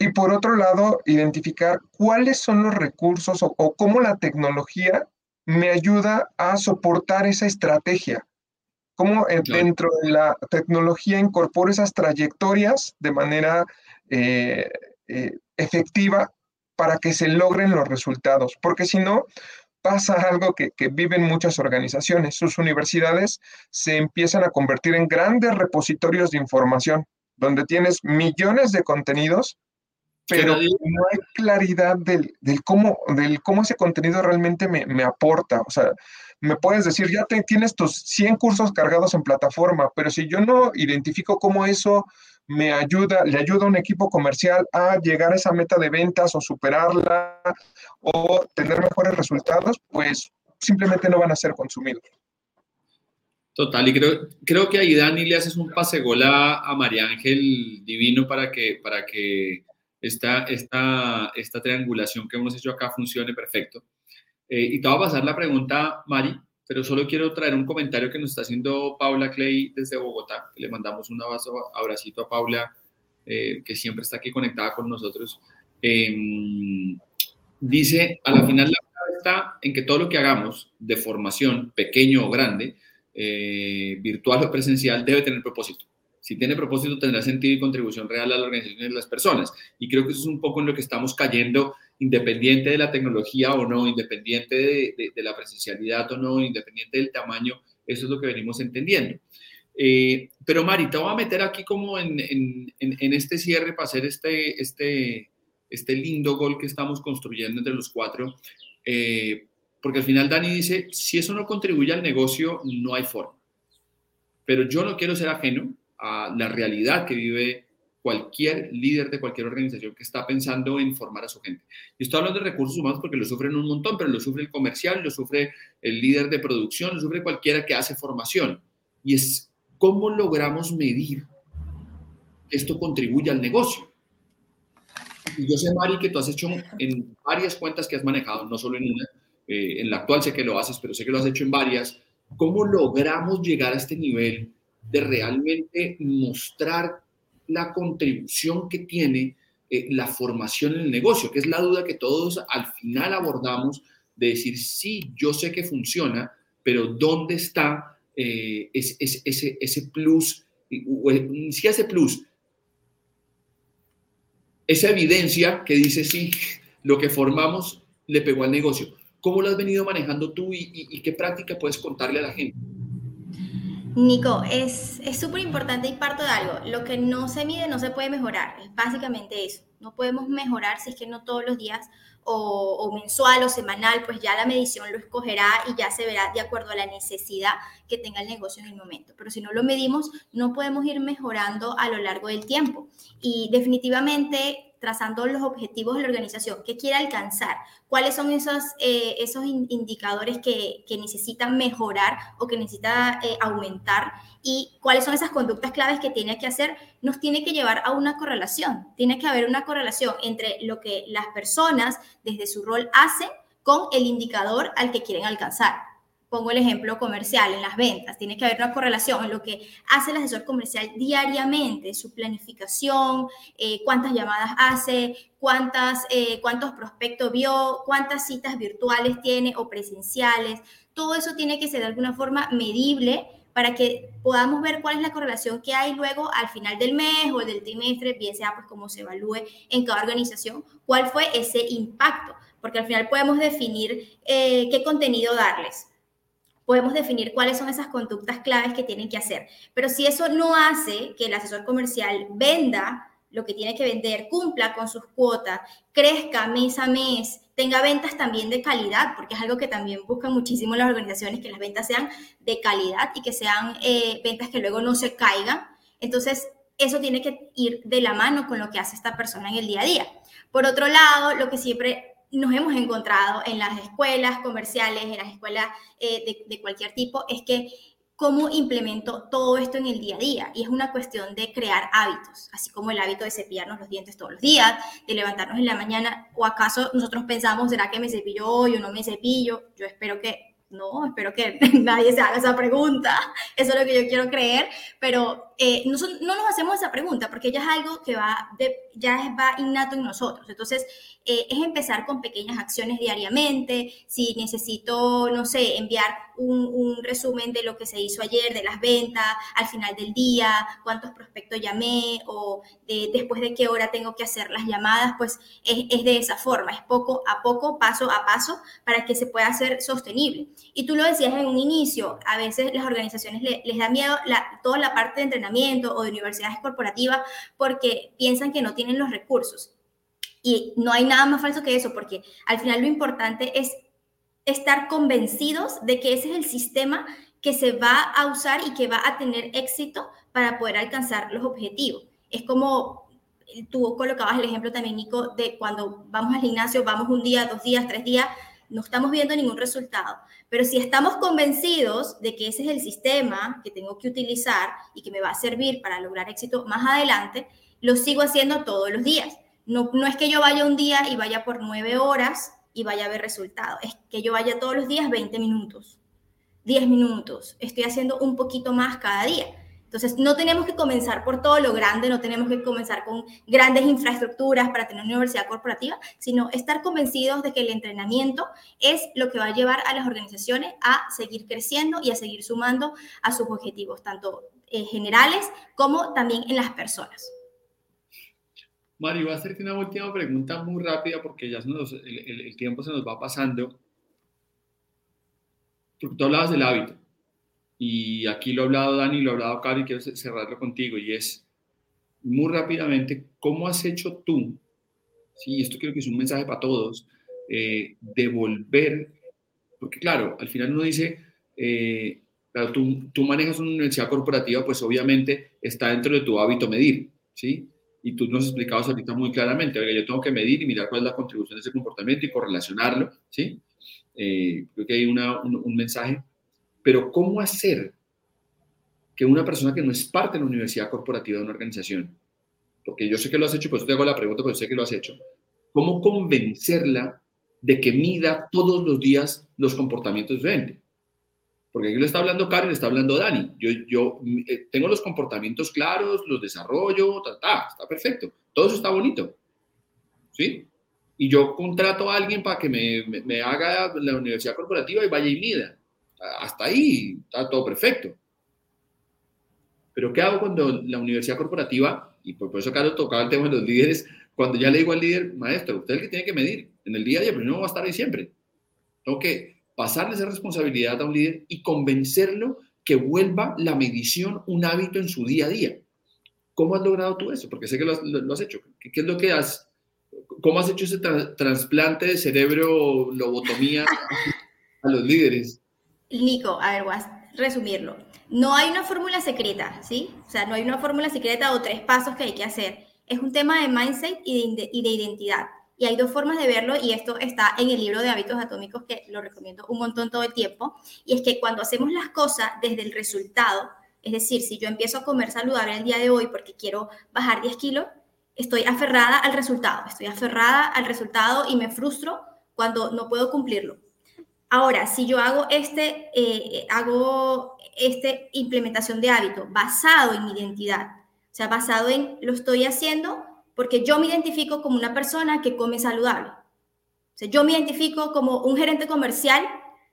Y por otro lado, identificar cuáles son los recursos o, o cómo la tecnología me ayuda a soportar esa estrategia cómo eh, dentro de la tecnología incorporo esas trayectorias de manera eh, eh, efectiva para que se logren los resultados, porque si no, pasa algo que, que, viven muchas organizaciones. Sus universidades se empiezan a convertir en grandes repositorios de información, donde tienes millones de contenidos, pero no hay claridad del, del, cómo, del cómo ese contenido realmente me, me aporta. O sea, me puedes decir, ya tienes tus 100 cursos cargados en plataforma, pero si yo no identifico cómo eso me ayuda, le ayuda a un equipo comercial a llegar a esa meta de ventas o superarla o tener mejores resultados, pues simplemente no van a ser consumidos. Total, y creo, creo que ahí Dani le haces un pase gol a, María Ángel Divino para que, para que esta, esta, esta triangulación que hemos hecho acá funcione perfecto. Eh, y te voy a pasar la pregunta, Mari, pero solo quiero traer un comentario que nos está haciendo Paula Clay desde Bogotá. Le mandamos un abrazo, abracito a Paula, eh, que siempre está aquí conectada con nosotros. Em, dice, a la final la clave está en que todo lo que hagamos de formación, pequeño o grande, eh, virtual o presencial, debe tener propósito. Si tiene propósito, tendrá sentido y contribución real a la organización y a las personas. Y creo que eso es un poco en lo que estamos cayendo independiente de la tecnología o no, independiente de, la presencialidad o no, independiente del tamaño, eso es lo que venimos entendiendo. Eh, pero Mari, te voy a meter aquí como en, este cierre para hacer este, este, este lindo gol que estamos construyendo entre los cuatro, eh, porque al final Dani dice, si eso no contribuye al negocio, no hay forma. Pero yo no quiero ser ajeno a la realidad que vive cualquier líder de cualquier organización que está pensando en formar a su gente. Y estoy hablando de recursos humanos porque lo sufren un montón, pero lo sufre el comercial, lo sufre el líder de producción, lo sufre cualquiera que hace formación. Y es cómo logramos medir que esto contribuye al negocio. Y yo sé, Mari, que tú has hecho en varias cuentas que has manejado, no solo en una, eh, en la actual sé que lo haces, pero sé que lo has hecho en varias. ¿cómo logramos llegar a este nivel de realmente mostrar la contribución que tiene eh, la formación en el negocio? Que es la duda que todos al final abordamos de decir, sí, yo sé que funciona, pero ¿dónde está eh, ese, ese, ese, plus? Siquiera ese plus, esa evidencia que dice, sí, lo que formamos le pegó al negocio. ¿Cómo lo has venido manejando tú y, qué práctica puedes contarle a la gente? Nico, es súper importante y parto de algo. Lo que no se mide no se puede mejorar. Es básicamente eso. No podemos mejorar si es que no todos los días o, mensual o semanal, pues ya la medición lo escogerá y ya se verá de acuerdo a la necesidad que tenga el negocio en el momento. Pero si no lo medimos, no podemos ir mejorando a lo largo del tiempo. Y definitivamente trazando los objetivos de la organización, qué quiere alcanzar, cuáles son esos, eh, esos indicadores que, que, necesita mejorar o que necesita eh, aumentar y cuáles son esas conductas claves que tiene que hacer, nos tiene que llevar a una correlación. Tiene que haber una correlación entre lo que las personas desde su rol hacen con el indicador al que quieren alcanzar pongo el ejemplo comercial, en las ventas, tiene que haber una correlación en lo que hace el asesor comercial diariamente, su planificación, eh, cuántas llamadas hace, cuántas, eh, cuántos prospectos vio, cuántas citas virtuales tiene o presenciales. Todo eso tiene que ser de alguna forma medible para que podamos ver cuál es la correlación que hay luego al final del mes o del trimestre, bien sea pues cómo se evalúe en cada organización, cuál fue ese impacto, porque al final podemos definir eh, qué contenido darles podemos definir cuáles son esas conductas claves que tienen que hacer. Pero si eso no hace que el asesor comercial venda lo que tiene que vender, cumpla con sus cuotas, crezca mes a mes, tenga ventas también de calidad, porque es algo que también buscan muchísimo las organizaciones, que las ventas sean de calidad y que sean eh, ventas que luego no se caigan. Entonces, eso tiene que ir de la mano con lo que hace esta persona en el día a día. Por otro lado, lo que siempre nos hemos encontrado en las escuelas comerciales, en las escuelas eh, de, cualquier tipo, es que cómo implemento todo esto en el día a día. Y es una cuestión de crear hábitos, así como el hábito de cepillarnos los dientes todos los días, de levantarnos en la mañana, o acaso nosotros pensamos, ¿será que me cepillo hoy o no me cepillo? Yo espero que no, espero que nadie se haga esa pregunta, eso es lo que yo quiero creer, pero eh, no, no, nos hacemos esa pregunta porque ya es algo que va, ya va innato en nosotros. Entonces, eh, es empezar con pequeñas acciones diariamente. Si necesito, no sé, enviar un, resumen de lo que se hizo ayer, de las ventas, al final del día, cuántos prospectos llamé o después de qué hora tengo que hacer las llamadas, pues es, de esa forma, es poco a poco, paso a paso, para que se pueda hacer sostenible. Y tú lo decías en un inicio, a veces las organizaciones les da miedo toda la parte de entrenamiento o de universidades corporativas porque piensan que no tienen los recursos. Y no hay nada más falso que eso, porque al final lo importante es estar convencidos de que ese es el sistema que se va a usar y que va a tener éxito para poder alcanzar los objetivos. Es como tú colocabas el ejemplo también, Nico, de cuando vamos al gimnasio, vamos un día, dos días, tres días, no estamos viendo ningún resultado. Pero si estamos convencidos de que ese es el sistema que tengo que utilizar y que me va a servir para lograr éxito más adelante, lo sigo haciendo todos los días. No, no es que yo vaya un día y vaya por nueve horas y vaya a ver resultado, es que yo vaya todos los días 20 minutos, 10 minutos, estoy haciendo un poquito más cada día. Entonces, no tenemos que comenzar por todo lo grande, no tenemos que comenzar con grandes infraestructuras para tener una universidad corporativa, sino estar convencidos de que el entrenamiento es lo que va a llevar a las organizaciones a seguir creciendo y a seguir sumando a sus objetivos, tanto eh, generales como también en las personas. Mario, voy a hacerte una última pregunta muy rápida porque ya el, tiempo se nos va pasando. Tú hablabas del hábito. Y aquí lo ha hablado Dani, lo ha hablado Cari, y quiero cerrarlo contigo. Y es muy rápidamente, ¿cómo has hecho tú? Sí, esto creo que es un mensaje para todos. Eh, devolver, porque claro, al final uno dice, eh, claro, tú, tú manejas una universidad corporativa, pues obviamente está dentro de tu hábito medir, ¿sí? y tú nos explicabas ahorita muy claramente, oiga, yo tengo que medir y mirar cuál es la contribución de ese comportamiento y correlacionarlo, ¿sí? Eh, creo que hay una, un, mensaje, pero ¿cómo hacer que una persona que no es parte de la universidad corporativa de una organización, porque yo sé que lo has hecho, por eso te hago la pregunta, pero sé que lo has hecho, ¿cómo convencerla de que mida todos los días los comportamientos de porque aquí lo está hablando Karen, está hablando Dani. Yo, yo eh, tengo los comportamientos claros, los desarrollo, ta, está perfecto. Todo eso está bonito. ¿Sí? Y yo contrato a alguien para que me, me, haga la universidad corporativa y vaya y mida. Hasta ahí está todo perfecto. Pero ¿qué hago cuando la universidad corporativa, y por, eso acá lo tocaba el tema de los líderes, cuando ya le digo al líder, maestro, usted es el que tiene que medir en el día a día, pero no va a estar ahí siempre. Tengo que pasarle esa responsabilidad a un líder y convencerlo que vuelva la medición un hábito en su día a día. ¿Cómo has logrado tú eso? Porque sé que lo has, hecho. ¿Qué, es lo que has, cómo has hecho ese trasplante de cerebro, lobotomía a los líderes? Nico, a ver, voy a resumirlo. No hay una fórmula secreta, ¿sí? O sea, no hay una fórmula secreta o tres pasos que hay que hacer. Es un tema de mindset y de identidad. Y hay dos formas de verlo, y esto está en el libro de hábitos atómicos que lo recomiendo un montón todo el tiempo, y es que cuando hacemos las cosas desde el resultado, es decir, si yo empiezo a comer saludable el día de hoy porque quiero bajar 10 kilos, estoy aferrada al resultado, estoy aferrada al resultado y me frustro cuando no puedo cumplirlo. Ahora, si yo hago este, eh, hago este implementación de hábito basado en mi identidad, o sea, basado en lo estoy haciendo porque yo me identifico como una persona que come saludable. O sea, yo me identifico como un gerente comercial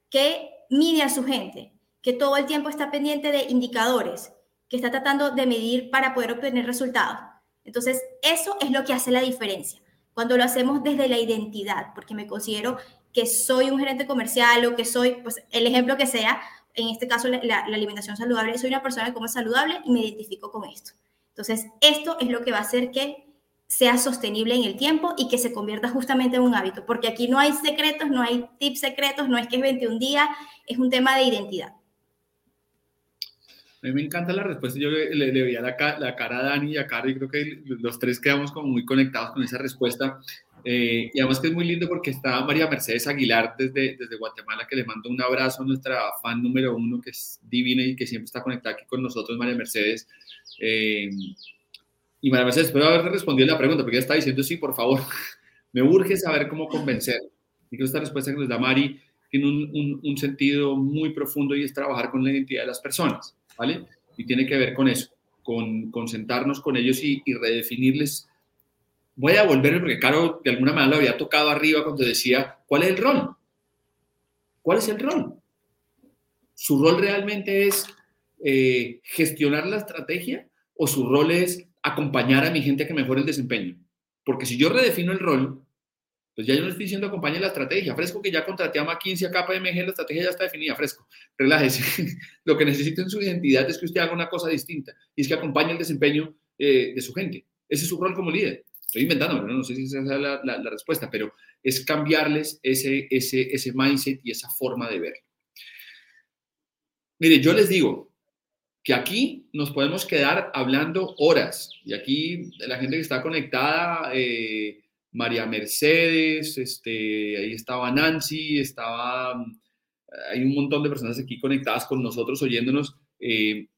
que mide a su gente, que todo el tiempo está pendiente de indicadores, que está tratando de medir para poder obtener resultados. Entonces, eso es lo que hace la diferencia. Cuando lo hacemos desde la identidad, porque me considero que soy un gerente comercial o que soy, pues el ejemplo que sea, en este caso la, la alimentación saludable, soy una persona que come saludable y me identifico con esto. Entonces, esto es lo que va a hacer que sea sostenible en el tiempo y que se convierta justamente en un hábito, porque aquí no hay secretos, no hay tips secretos, no es que es 21 días, es un tema de identidad. A mí me encanta la respuesta. Yo le, veía la, la, cara a Dani y a Caro y creo que los tres quedamos como muy conectados con esa respuesta. Eh, y además que es muy lindo porque está María Mercedes Aguilar desde, desde Guatemala, que le mando un abrazo a nuestra fan número uno, que es divina y que siempre está conectada aquí con nosotros, María Mercedes. Eh, y María Mercedes, espero haberte respondido la pregunta, porque ella está diciendo, sí, por favor, me urge saber cómo convencer. Y que esta respuesta que nos da Mari tiene un, un, sentido muy profundo y es trabajar con la identidad de las personas, ¿vale? Y tiene que ver con eso, con, con sentarnos con ellos y, y, redefinirles. Voy a volverme, porque Caro de alguna manera lo había tocado arriba cuando decía, ¿cuál es el rol? ¿Cuál es el rol? ¿Su rol realmente es eh, gestionar la estrategia o su rol es acompañar a mi gente a que mejore el desempeño. Porque si yo redefino el rol, pues ya yo no estoy diciendo acompañe la estrategia. Fresco que ya contraté a McKinsey, a KPMG, la estrategia ya está definida. Fresco, relájese. Lo que necesita en su identidad es que usted haga una cosa distinta y es que acompañe el desempeño eh, de su gente. Ese es su rol como líder. Estoy inventando, no, sé si esa es la, la, respuesta, pero es cambiarles ese, ese, ese mindset y esa forma de ver. Mire, yo les digo, que aquí nos podemos quedar hablando horas. Y aquí la gente que está conectada, eh, María Mercedes, este, ahí estaba Nancy, estaba, hay un montón de personas aquí conectadas con nosotros, oyéndonos. Eh,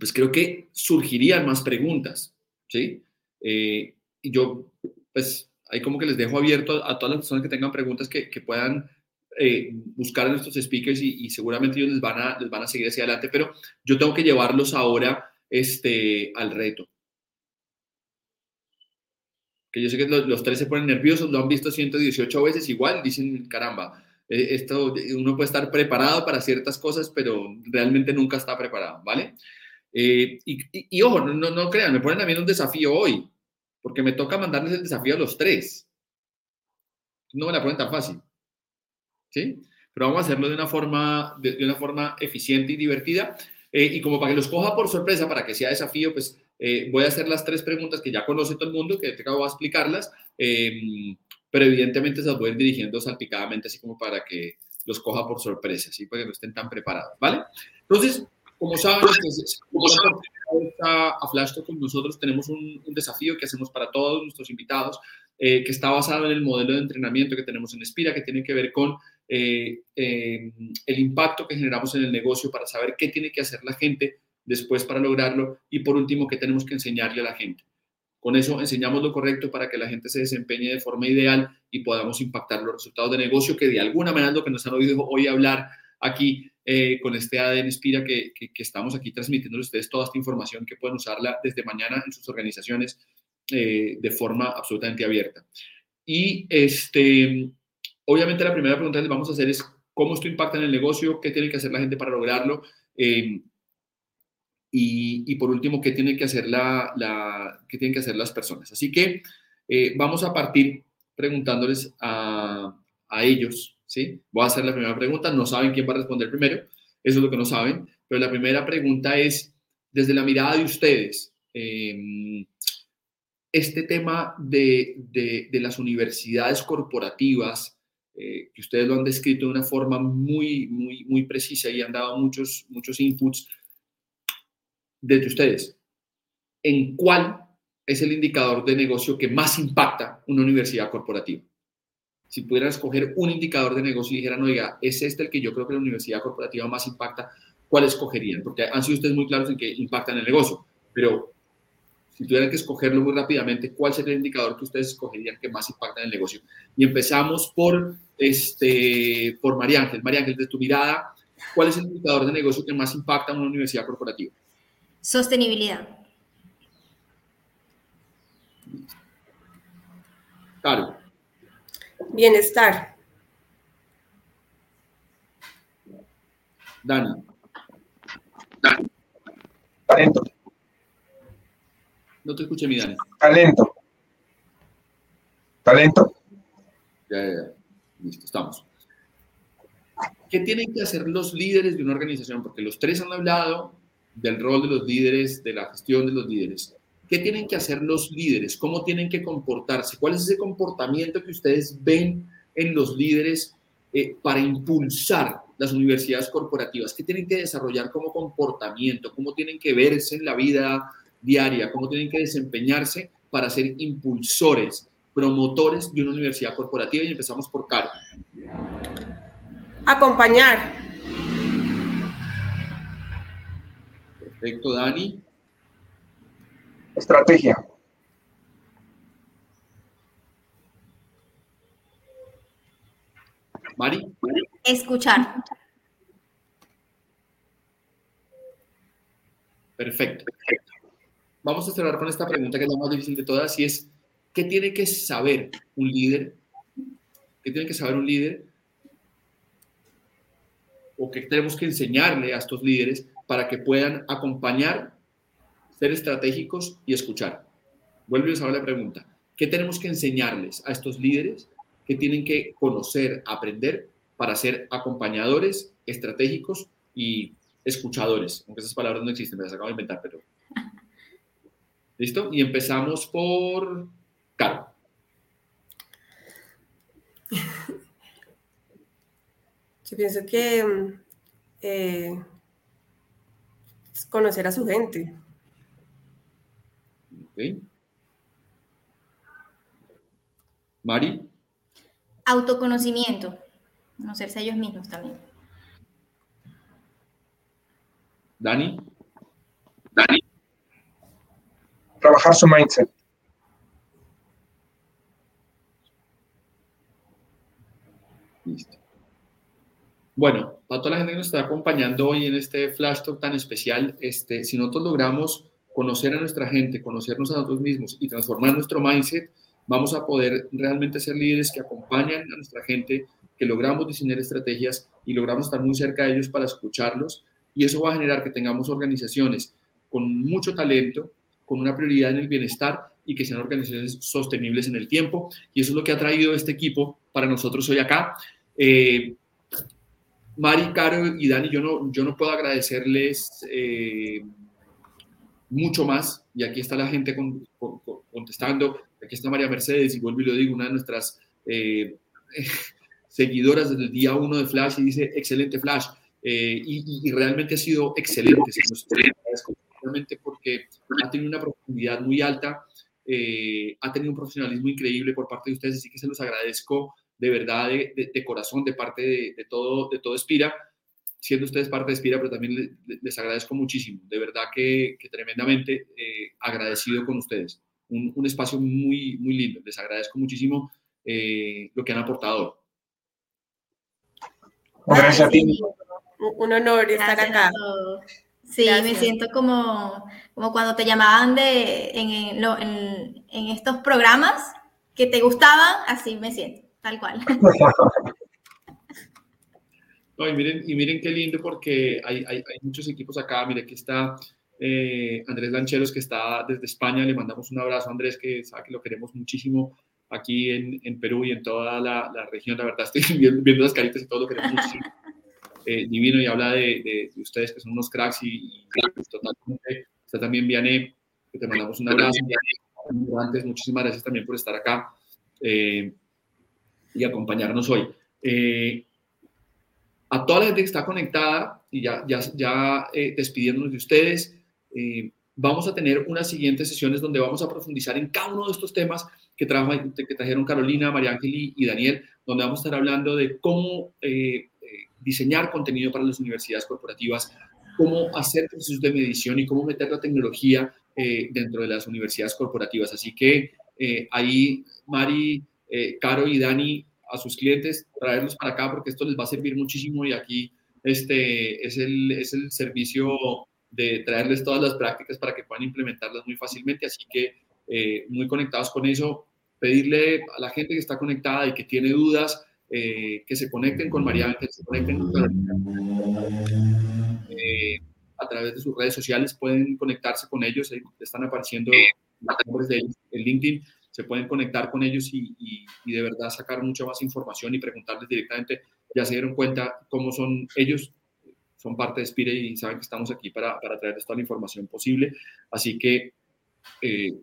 pues creo que surgirían más preguntas, ¿sí? Eh, y yo, pues, ahí como que les dejo abierto a, todas las personas que tengan preguntas que, que puedan eh, buscar a nuestros speakers y, seguramente ellos les van, a, les van a seguir hacia adelante, pero yo tengo que llevarlos ahora este, al reto. Que yo sé que los, tres se ponen nerviosos, lo han visto 118 veces igual, dicen, caramba, eh, esto, uno puede estar preparado para ciertas cosas, pero realmente nunca está preparado, ¿vale? Eh, y, ojo, no, no, crean, me ponen también un desafío hoy, porque me toca mandarles el desafío a los tres. No me la ponen tan fácil. ¿sí? Pero vamos a hacerlo de una forma, de, una forma eficiente y divertida. Eh, y como para que los coja por sorpresa, para que sea desafío, pues eh, voy a hacer las tres preguntas que ya conoce todo el mundo, que te acabo de explicarlas, em, pero evidentemente se las voy a ir dirigiendo salpicadamente, así como para que los coja por sorpresa, ¿sí? para que no estén tan preparados, ¿vale? Entonces, como saben, pues, a, a Flash con nosotros tenemos un, un, desafío que hacemos para todos nuestros invitados, eh, que está basado en el modelo de entrenamiento que tenemos en Espira, que tiene que ver con eh, eh, el impacto que generamos en el negocio para saber qué tiene que hacer la gente después para lograrlo y por último, qué tenemos que enseñarle a la gente. Con eso enseñamos lo correcto para que la gente se desempeñe de forma ideal y podamos impactar los resultados de negocio, que de alguna manera lo que nos han oído hoy hablar aquí, eh, con este ADN Inspira que, estamos aquí transmitiendo a ustedes toda esta información que pueden usarla desde mañana en sus organizaciones eh, de forma absolutamente abierta. Y este, obviamente la primera pregunta que les vamos a hacer es cómo esto impacta en el negocio, qué tiene que hacer la gente para lograrlo. Eh, y, por último, ¿qué tienen que hacer, la, ¿qué tienen que hacer las personas? Así que vamos a partir preguntándoles a, a ellos, ¿sí? Voy a hacer la primera pregunta, no saben quién va a responder primero, eso es lo que no saben, pero la primera pregunta es, desde la mirada de ustedes, em, este tema de, de, las universidades corporativas, eh, que ustedes lo han descrito de una forma muy, muy, muy precisa y han dado muchos, muchos inputs desde ustedes, ¿en cuál es el indicador de negocio que más impacta una universidad corporativa? Si pudieran escoger un indicador de negocio y dijeran, oiga, es este el que yo creo que la universidad corporativa más impacta, ¿cuál escogerían? Porque han sido ustedes muy claros en que impactan el negocio, pero si tuvieran que escogerlo muy rápidamente, ¿cuál sería el indicador que ustedes escogerían que más impacta en el negocio? Y empezamos por, este, por María Ángel. María Ángel, de tu mirada, ¿cuál es el indicador de negocio que más impacta en una universidad corporativa? Sostenibilidad. Claro. Bienestar. Dani. Dani. Talento. No te escuché, mi Dani. Talento. Talento. Ya, ya, ya. Listo, estamos. ¿Qué tienen que hacer los líderes de una organización? Porque los tres han hablado del rol de los líderes, de la gestión de los líderes. ¿Qué tienen que hacer los líderes? ¿Cómo tienen que comportarse? ¿Cuál es ese comportamiento que ustedes ven en los líderes eh, para impulsar las universidades corporativas? ¿Qué tienen que desarrollar como comportamiento? ¿Cómo tienen que verse en la vida diaria? ¿Cómo tienen que desempeñarse para ser impulsores, promotores de una universidad corporativa? Y empezamos por Caro. Acompañar. Perfecto, Dani. Estrategia. Mari. Escuchar. Perfecto. Vamos a cerrar con esta pregunta que es la más difícil de todas y es, ¿qué tiene que saber un líder? ¿Qué tiene que saber un líder? ¿O qué tenemos que enseñarle a estos líderes para que puedan acompañar ser estratégicos y escuchar. Vuelvo a la pregunta. ¿Qué tenemos que enseñarles a estos líderes que tienen que conocer, aprender para ser acompañadores, estratégicos y escuchadores? Aunque esas palabras no existen, las acabo de inventar, pero... ¿Listo? Y empezamos por Caro. Yo pienso que eh, conocer a su gente. Mari. Autoconocimiento. Conocerse a ellos mismos también. Dani. Dani. Trabajar su mindset. Listo. Bueno, para toda la gente que nos está acompañando hoy en este flash talk tan especial, este, si nosotros logramos conocer a nuestra gente, conocernos a nosotros mismos y transformar nuestro mindset, vamos a poder realmente ser líderes que acompañan a nuestra gente, que logramos diseñar estrategias y logramos estar muy cerca de ellos para escucharlos. Y eso va a generar que tengamos organizaciones con mucho talento, con una prioridad en el bienestar y que sean organizaciones sostenibles en el tiempo. Y eso es lo que ha traído este equipo para nosotros hoy acá. Eh, Mari, Caro y Dani, yo no, yo no puedo agradecerles eh, mucho más, y aquí está la gente contestando, aquí está María Mercedes, y vuelvo y lo digo, una de nuestras eh, seguidoras desde el día uno de Flash, y dice, excelente Flash, eh, y, realmente ha sido excelente, realmente porque ha tenido una profundidad muy alta, eh, ha tenido un profesionalismo increíble por parte de ustedes, así que se los agradezco de verdad, de, corazón, de parte de, todo, de todo Espira siendo ustedes parte de Espira, pero también les, agradezco muchísimo, de verdad que, tremendamente eh, agradecido con ustedes. Un, espacio muy, muy lindo, les agradezco muchísimo eh, lo que han aportado. Gracias a ti. Un honor estar acá. Sí, me siento como, como cuando te llamaban de, en, en, en, estos programas que te gustaban, así me siento, tal cual. y, miren, y miren qué lindo porque hay, hay, muchos equipos acá. Mire, aquí está eh, Andrés Lancheros, que está desde España. Le mandamos un abrazo a Andrés, que sabe que lo queremos muchísimo aquí en, en Perú y en toda la, la, región. La verdad, estoy viendo, las caritas y todo lo queremos muchísimo. Eh, divino y habla de, de, ustedes que son unos cracks y, y totalmente. Está también Vianney, que te mandamos un abrazo. Antes, muchísimas gracias también por estar acá eh, y acompañarnos hoy. Eh, a toda la gente que está conectada y ya, ya, ya despidiéndonos de ustedes, vamos a tener unas siguientes sesiones donde vamos a profundizar en cada uno de estos temas que, que trajeron Carolina, María Ángel y, Daniel, donde vamos a estar hablando de cómo diseñar contenido para las universidades corporativas, cómo hacer procesos de medición y cómo meter la tecnología eh, dentro de las universidades corporativas. Así que eh, ahí, Mari, eh, Caro y Dani, a sus clientes, traerlos para acá porque esto les va a servir muchísimo y aquí este es el, es el servicio de traerles todas las prácticas para que puedan implementarlas muy fácilmente. Así que muy conectados con eso, pedirle a la gente que está conectada y que tiene dudas, eh, que se conecten con María se conecten eh, a través de sus redes sociales, pueden conectarse con ellos, están apareciendo los nombres de ellos en LinkedIn, se pueden conectar con ellos y, de verdad sacar mucha más información y preguntarles directamente, ya se dieron cuenta cómo son ellos, son parte de Spire y saben que estamos aquí para, para traerles toda la información posible, así que eh,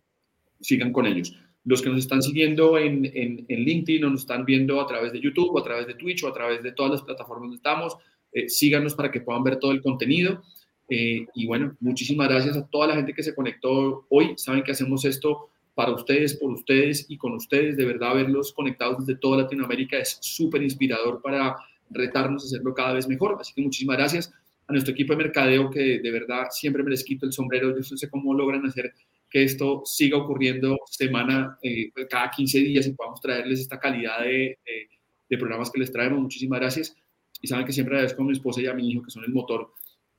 sigan con ellos los que nos están siguiendo en, en, LinkedIn o nos están viendo a través de YouTube o a través de Twitch o a través de todas las plataformas donde estamos, eh, síganos para que puedan ver todo el contenido. Eh, y bueno, muchísimas gracias a toda la gente que se conectó hoy. Saben que hacemos esto para ustedes, por ustedes y con ustedes. De verdad, verlos conectados desde toda Latinoamérica es súper inspirador para retarnos a hacerlo cada vez mejor. Así que muchísimas gracias a nuestro equipo de mercadeo que de verdad siempre me les quito el sombrero. Yo no sé cómo logran hacer que esto siga ocurriendo semana, eh, cada 15 días y podamos traerles esta calidad de, programas que les traemos. Muchísimas gracias. Y saben que siempre agradezco a mi esposa y a mi hijo, que son el motor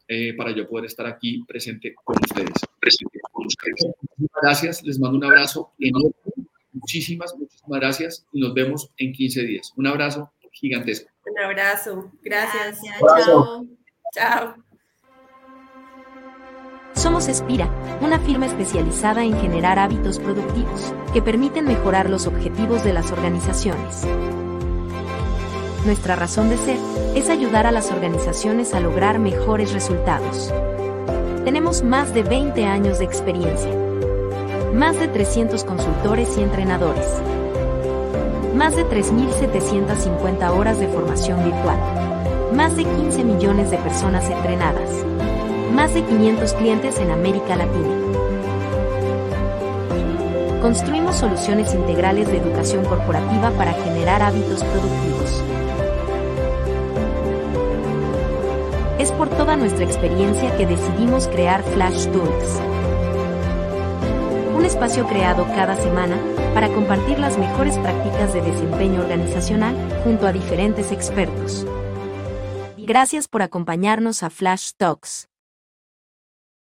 eh, para yo poder estar aquí presente con ustedes. Presente con ustedes. Muchísimas gracias. Les mando un abrazo enorme. Muchísimas, muchísimas gracias y nos vemos en 15 días. Un abrazo gigantesco. Un abrazo. Gracias. gracias. Chao. Chao. Somos Espira, una firma especializada en generar hábitos productivos que permiten mejorar los objetivos de las organizaciones. Nuestra razón de ser es ayudar a las organizaciones a lograr mejores resultados. Tenemos más de 20 años de experiencia. Más de 300 consultores y entrenadores. Más de 3.750 horas de formación virtual. Más de 15 millones de personas entrenadas más de 500 clientes en América Latina. Construimos soluciones integrales de educación corporativa para generar hábitos productivos. Es por toda nuestra experiencia que decidimos crear Flash Talks. Un espacio creado cada semana para compartir las mejores prácticas de desempeño organizacional junto a diferentes expertos. Gracias por acompañarnos a Flash Talks.